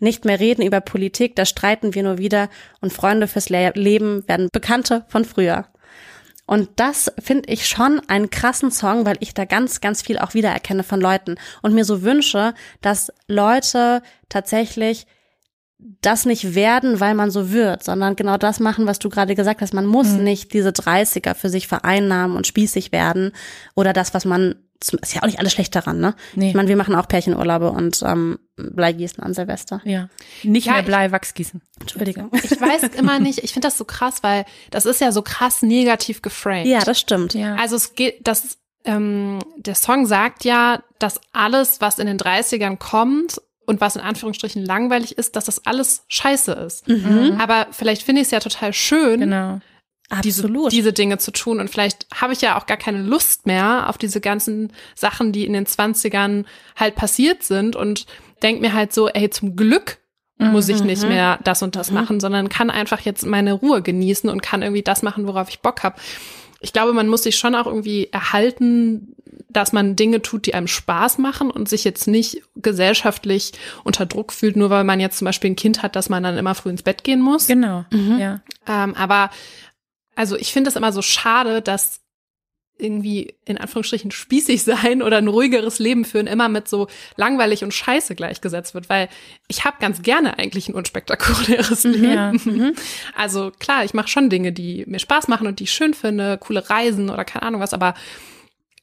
Nicht mehr reden über Politik, da streiten wir nur wieder und Freunde fürs Leben werden Bekannte von früher. Und das finde ich schon einen krassen Song, weil ich da ganz, ganz viel auch wiedererkenne von Leuten und mir so wünsche, dass Leute tatsächlich das nicht werden, weil man so wird, sondern genau das machen, was du gerade gesagt hast. Man muss mhm. nicht diese 30er für sich vereinnahmen und spießig werden oder das, was man ist ja auch nicht alles schlecht daran, ne? Nee. Ich meine, wir machen auch Pärchenurlaube und ähm, Bleigießen an Silvester. Ja. Nicht ja, mehr Blei, Wachsgießen. Entschuldigung. Ich weiß immer nicht, ich finde das so krass, weil das ist ja so krass negativ geframed. Ja, das stimmt. Ja. Also es geht, das, ähm, der Song sagt ja, dass alles, was in den 30ern kommt und was in Anführungsstrichen langweilig ist, dass das alles scheiße ist. Mhm. Aber vielleicht finde ich es ja total schön. Genau diese, diese Dinge zu tun. Und vielleicht habe ich ja auch gar keine Lust mehr auf diese ganzen Sachen, die in den 20ern halt passiert sind und denk mir halt so, ey, zum Glück muss ich nicht mhm. mehr das und das mhm. machen, sondern kann einfach jetzt meine Ruhe genießen und kann irgendwie das machen, worauf ich Bock habe. Ich glaube, man muss sich schon auch irgendwie erhalten, dass man Dinge tut, die einem Spaß machen und sich jetzt nicht gesellschaftlich unter Druck fühlt, nur weil man jetzt zum Beispiel ein Kind hat, dass man dann immer früh ins Bett gehen muss. Genau, mhm. ja. Ähm, aber also ich finde es immer so schade, dass irgendwie in Anführungsstrichen spießig sein oder ein ruhigeres Leben führen immer mit so langweilig und scheiße gleichgesetzt wird, weil ich habe ganz gerne eigentlich ein unspektakuläres mhm. Leben. Ja. Mhm. Also klar, ich mache schon Dinge, die mir Spaß machen und die ich schön finde, coole Reisen oder keine Ahnung was, aber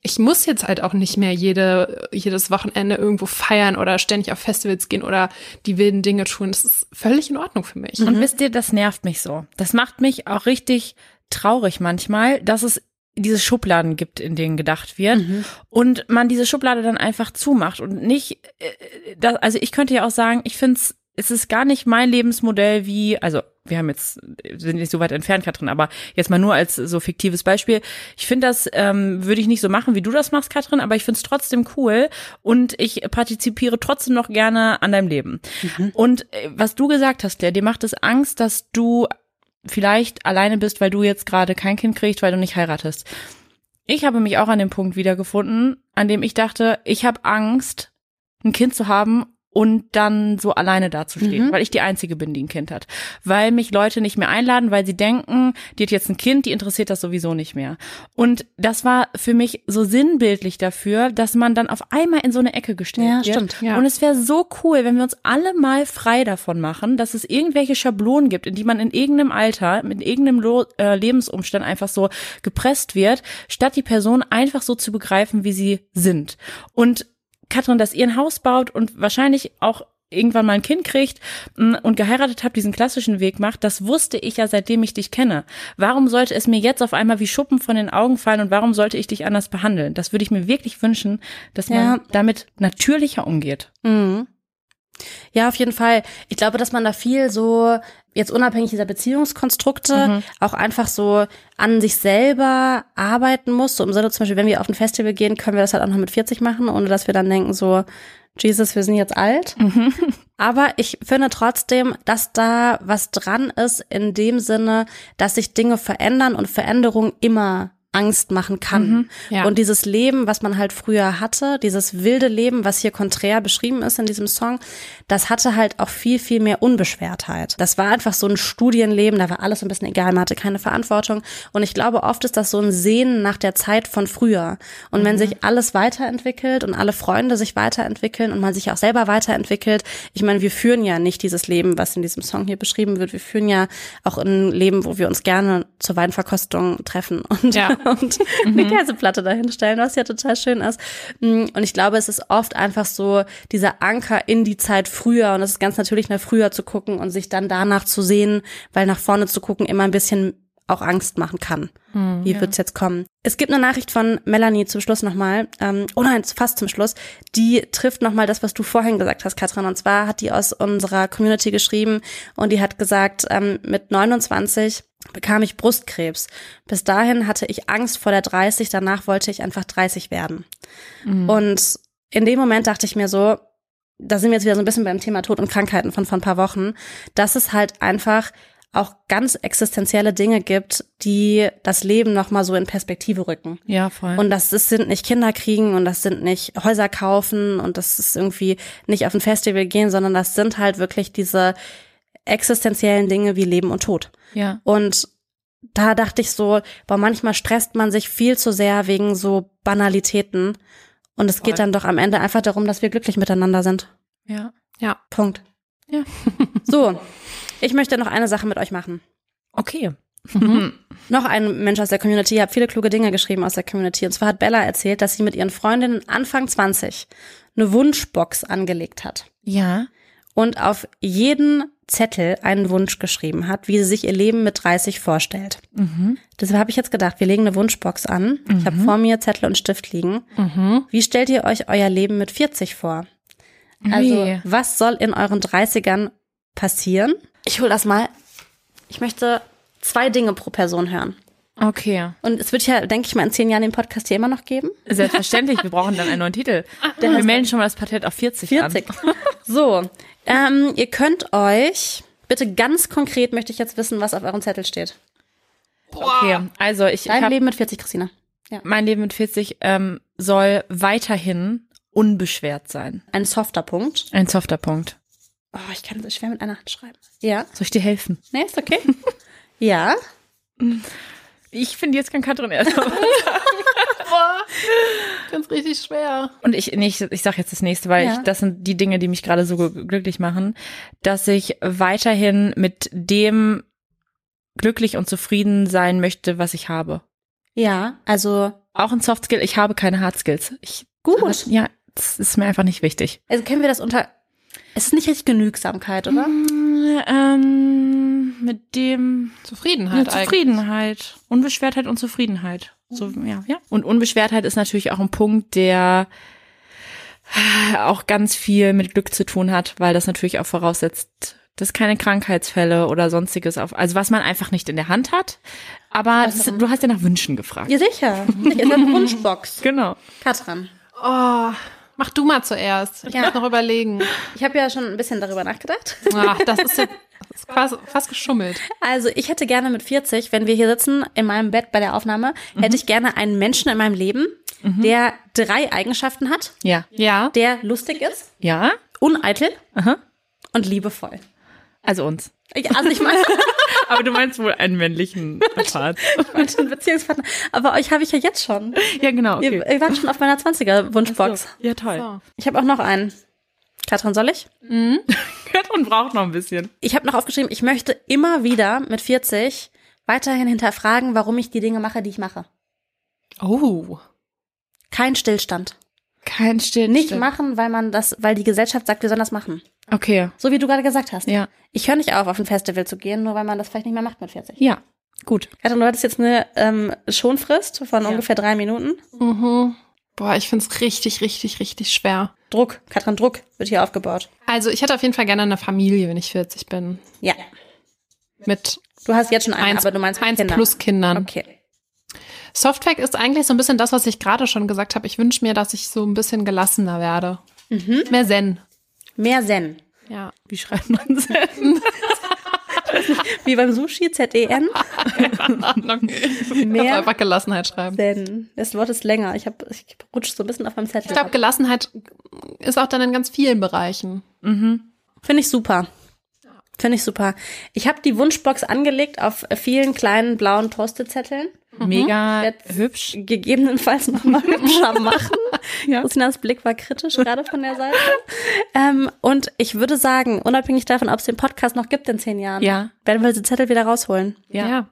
ich muss jetzt halt auch nicht mehr jede, jedes Wochenende irgendwo feiern oder ständig auf Festivals gehen oder die wilden Dinge tun. Das ist völlig in Ordnung für mich. Und wisst ihr, das nervt mich so. Das macht mich auch richtig traurig manchmal, dass es diese Schubladen gibt, in denen gedacht wird mhm. und man diese Schublade dann einfach zumacht und nicht, äh, das, also ich könnte ja auch sagen, ich finde es, es ist gar nicht mein Lebensmodell wie, also wir haben jetzt, sind nicht so weit entfernt, Katrin, aber jetzt mal nur als so fiktives Beispiel. Ich finde das, ähm, würde ich nicht so machen, wie du das machst, Katrin, aber ich finde es trotzdem cool und ich partizipiere trotzdem noch gerne an deinem Leben. Mhm. Und äh, was du gesagt hast, Claire, dir macht es Angst, dass du vielleicht alleine bist, weil du jetzt gerade kein Kind kriegst, weil du nicht heiratest. Ich habe mich auch an dem Punkt wiedergefunden, an dem ich dachte, ich habe Angst, ein Kind zu haben und dann so alleine dazustehen, mhm. weil ich die Einzige bin, die ein Kind hat. Weil mich Leute nicht mehr einladen, weil sie denken, die hat jetzt ein Kind, die interessiert das sowieso nicht mehr. Und das war für mich so sinnbildlich dafür, dass man dann auf einmal in so eine Ecke gestellt ja, wird. Stimmt, ja. Und es wäre so cool, wenn wir uns alle mal frei davon machen, dass es irgendwelche Schablonen gibt, in die man in irgendeinem Alter, mit irgendeinem Lo äh, Lebensumstand einfach so gepresst wird, statt die Person einfach so zu begreifen, wie sie sind. Und Katrin, dass ihr ein Haus baut und wahrscheinlich auch irgendwann mal ein Kind kriegt mm, und geheiratet habt, diesen klassischen Weg macht, das wusste ich ja, seitdem ich dich kenne. Warum sollte es mir jetzt auf einmal wie Schuppen von den Augen fallen und warum sollte ich dich anders behandeln? Das würde ich mir wirklich wünschen, dass man ja. damit natürlicher umgeht. Mhm. Ja, auf jeden Fall. Ich glaube, dass man da viel so, jetzt unabhängig dieser Beziehungskonstrukte, Mhm. auch einfach so an sich selber arbeiten muss. So im Sinne zum Beispiel, wenn wir auf ein Festival gehen, können wir das halt auch noch mit 40 machen, ohne dass wir dann denken so, Jesus, wir sind jetzt alt. Mhm. Aber ich finde trotzdem, dass da was dran ist in dem Sinne, dass sich Dinge verändern und Veränderung immer Angst machen kann. Mhm. Ja. Und dieses Leben, was man halt früher hatte, dieses wilde Leben, was hier konträr beschrieben ist in diesem Song, das hatte halt auch viel, viel mehr Unbeschwertheit. Das war einfach so ein Studienleben, da war alles so ein bisschen egal, man hatte keine Verantwortung. Und ich glaube, oft ist das so ein Sehnen nach der Zeit von früher. Und wenn sich alles weiterentwickelt und alle Freunde sich weiterentwickeln und man sich auch selber weiterentwickelt, ich meine, wir führen ja nicht dieses Leben, was in diesem Song hier beschrieben wird. Wir führen ja auch ein Leben, wo wir uns gerne zur Weinverkostung treffen und, Ja. und eine Käseplatte dahin stellen, was ja total schön ist. Mm, Und ich glaube, es ist oft einfach so dieser Anker in die Zeit früher und es ist ganz natürlich nach früher zu gucken und sich dann danach zu sehen, weil nach vorne zu gucken immer ein bisschen auch Angst machen kann. Wie wird's jetzt kommen? Es gibt eine Nachricht von Melanie zum Schluss nochmal, ähm, oh nein, fast zum Schluss, die trifft nochmal das, was du vorhin gesagt hast, Katrin. Und zwar hat die aus unserer Community geschrieben und die hat gesagt, ähm, mit 29 bekam ich Brustkrebs. Bis dahin hatte ich Angst vor der 30, danach wollte ich einfach 30 werden. Und in dem Moment dachte ich mir so, da sind wir jetzt wieder so ein bisschen beim Thema Tod und Krankheiten von vor ein paar Wochen, dass es halt einfach auch ganz existenzielle Dinge gibt, die das Leben nochmal so in Perspektive rücken. Ja, voll. Und das, das sind nicht Kinder kriegen und das sind nicht Häuser kaufen und das ist irgendwie nicht auf ein Festival gehen, sondern das sind halt wirklich diese existenziellen Dinge wie Leben und Tod. ja. Und da dachte ich so, boah, manchmal stresst man sich viel zu sehr wegen so Banalitäten. Und es geht Voll. dann doch am Ende einfach darum, dass wir glücklich miteinander sind. Ja. Ja. Punkt. Ja. So, ich möchte noch eine Sache mit euch machen. Okay. Noch ein Mensch aus der Community, habt viele kluge Dinge geschrieben aus der Community. Und zwar hat Bella erzählt, dass sie mit ihren Freundinnen Anfang 20 eine Wunschbox angelegt hat. Ja. Und auf jeden Zettel einen Wunsch geschrieben hat, wie sie sich ihr Leben mit 30 vorstellt. Mhm. Deshalb habe ich jetzt gedacht, wir legen eine Wunschbox an. Ich habe vor mir Zettel und Stift liegen. Mhm. Wie stellt ihr euch euer Leben mit 40 vor? Also, Ui. was soll in euren 30ern passieren? Ich hole das mal. Ich möchte zwei Dinge pro Person hören. Okay. Und es wird ja, denke ich mal, in zehn Jahren den Podcast hier immer noch geben. Selbstverständlich, wir brauchen dann einen neuen Titel. wir melden schon mal das Patent auf 40, 40. an. So, ähm, ihr könnt euch, bitte ganz konkret möchte ich jetzt wissen, was auf eurem Zettel steht. Okay, also ich Dein hab, Leben mit 40, Christina. mein Leben mit 40 ähm, soll weiterhin unbeschwert sein. Ein softer Punkt. Ein softer Punkt. Oh, ich kann das schwer mit einer Hand schreiben. Ja. Soll ich dir helfen? Nee, ist okay. ja. Ich finde, jetzt kann Katrin erst mal. Ganz richtig schwer. Und ich, nee, ich, ich sag jetzt das nächste, weil Ja. ich, das sind die Dinge, die mich gerade so gl- glücklich machen, dass ich weiterhin mit dem glücklich und zufrieden sein möchte, was ich habe. Ja, also Auch ein Soft Skill, ich habe keine Hard Skills. Ich, gut. ja, das ist mir einfach nicht wichtig. Also können wir das unter. Es ist nicht richtig Genügsamkeit, oder? Mm, ähm, mit dem Zufriedenheit ja, Zufriedenheit, Unbeschwertheit und Zufriedenheit. So, ja, ja. Und Unbeschwertheit ist natürlich auch ein Punkt, der auch ganz viel mit Glück zu tun hat, weil das natürlich auch voraussetzt, dass keine Krankheitsfälle oder sonstiges auf, also was man einfach nicht in der Hand hat. Aber das, du hast ja nach Wünschen gefragt. Ja, sicher. Ich ist eine Wunschbox. Genau. Katrin. Oh, mach du mal zuerst. Ich Ja. muss noch überlegen. Ich habe ja schon ein bisschen darüber nachgedacht. Ach, das ist jetzt das ist fast, fast geschummelt. Also ich hätte gerne mit 40, wenn wir hier sitzen in meinem Bett bei der Aufnahme, hätte ich gerne einen Menschen in meinem Leben, der drei Eigenschaften hat. Ja. Ja. Der lustig ist, Ja. uneitel Aha. und liebevoll. Also uns. Ich, also ich meine, Aber du meinst wohl einen männlichen Part. einen Beziehungspartner. Aber euch habe ich ja jetzt schon. ja, genau. Okay. Ihr, ihr wart schon auf meiner 20er Wunschbox. Ja, toll. So. Ich habe auch noch einen. Katrin, soll ich? Katrin braucht noch ein bisschen. Ich habe noch aufgeschrieben, ich möchte immer wieder mit 40 weiterhin hinterfragen, warum ich die Dinge mache, die ich mache. Oh. Kein Stillstand. Kein Stillstand. Nicht machen, weil man das, weil die Gesellschaft sagt, wir sollen das machen. Okay. So wie du gerade gesagt hast. Ja. Ich höre nicht auf, auf ein Festival zu gehen, nur weil man das vielleicht nicht mehr macht mit 40. Ja. Gut. Katrin, du hattest jetzt eine ähm, Schonfrist von ungefähr drei Minuten. Mhm. Boah, ich find's richtig, richtig, richtig schwer. Druck, Katrin, Druck wird hier aufgebaut. Also ich hätte auf jeden Fall gerne eine Familie, wenn ich 40 bin. Ja. Mit Du hast jetzt schon einen, eins, aber du meinst eins Kinder. plus Kindern. Okay. Softfact ist eigentlich so ein bisschen das, was ich gerade schon gesagt habe. Ich wünsche mir, dass ich so ein bisschen gelassener werde. Mhm. Mehr Zen. Mehr Zen. Ja. Wie schreibt man Zen? Wie beim Sushi, Z-E-N. Mehr Mehr einfach Gelassenheit schreiben. Zen. Das Wort ist länger. Ich, hab, ich rutsche so ein bisschen auf meinem Zettel. Ich glaube, Gelassenheit ist auch dann in ganz vielen Bereichen. Finde ich super. Finde ich super. Ich habe die Wunschbox angelegt auf vielen kleinen blauen Post-it-Zetteln. Mega Jetzt hübsch. Gegebenenfalls noch mal hübscher machen. Ja. Christinas Blick war kritisch, gerade von der Seite. Ähm, und ich würde sagen, unabhängig davon, ob es den Podcast noch gibt in zehn Jahren, Ja. werden wir diese Zettel wieder rausholen. Ja.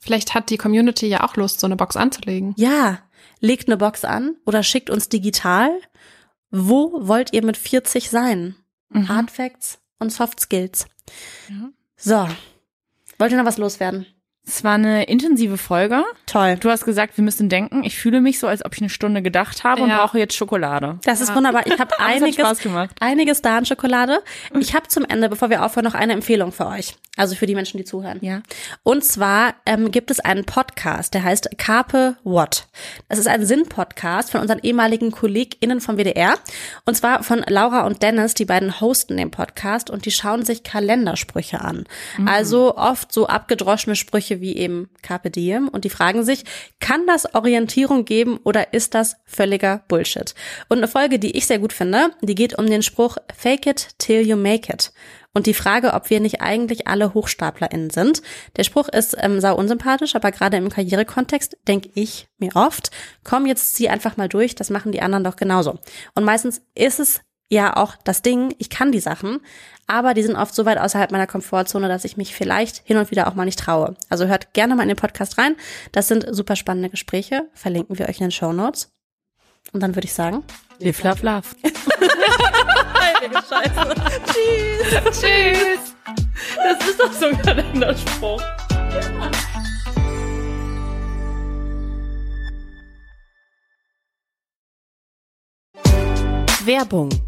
Vielleicht hat die Community ja auch Lust, so eine Box anzulegen. Ja, legt eine Box an oder schickt uns digital. Wo wollt ihr mit 40 sein? Mhm. Hard Facts und Soft Skills. Ja. So. Wollt ihr noch was loswerden? Es war eine intensive Folge. Toll. Du hast gesagt, wir müssen denken. Ich fühle mich so, als ob ich eine Stunde gedacht habe und Ja. brauche jetzt Schokolade. Das ist wunderbar. Ich habe einiges, einiges da an Schokolade. Ich habe zum Ende, bevor wir aufhören, noch eine Empfehlung für euch. Also für die Menschen, die zuhören. Ja. Und zwar ähm, gibt es einen Podcast, der heißt Carpe What. Das ist ein Sinn-Podcast von unseren ehemaligen KollegInnen vom WDR. Und zwar von Laura und Dennis, die beiden hosten den Podcast und die schauen sich Kalendersprüche an. Also oft so abgedroschene Sprüche wie eben Carpe Diem. Und die fragen sich, kann das Orientierung geben oder ist das völliger Bullshit? Und eine Folge, die ich sehr gut finde, die geht um den Spruch Fake it till you make it. Und die Frage, ob wir nicht eigentlich alle HochstaplerInnen sind. Der Spruch ist ähm, sau unsympathisch, aber gerade im Karrierekontext denke ich mir oft, komm, jetzt zieh einfach mal durch, das machen die anderen doch genauso. Und meistens ist es ja auch das Ding, ich kann die Sachen, aber die sind oft so weit außerhalb meiner Komfortzone, dass ich mich vielleicht hin und wieder auch mal nicht traue. Also hört gerne mal in den Podcast rein. Das sind super spannende Gespräche. Verlinken wir euch in den Show Notes. Und dann würde ich sagen, Live, love, love. Tschüss. Das ist doch so ein Kalenderspruch. Werbung.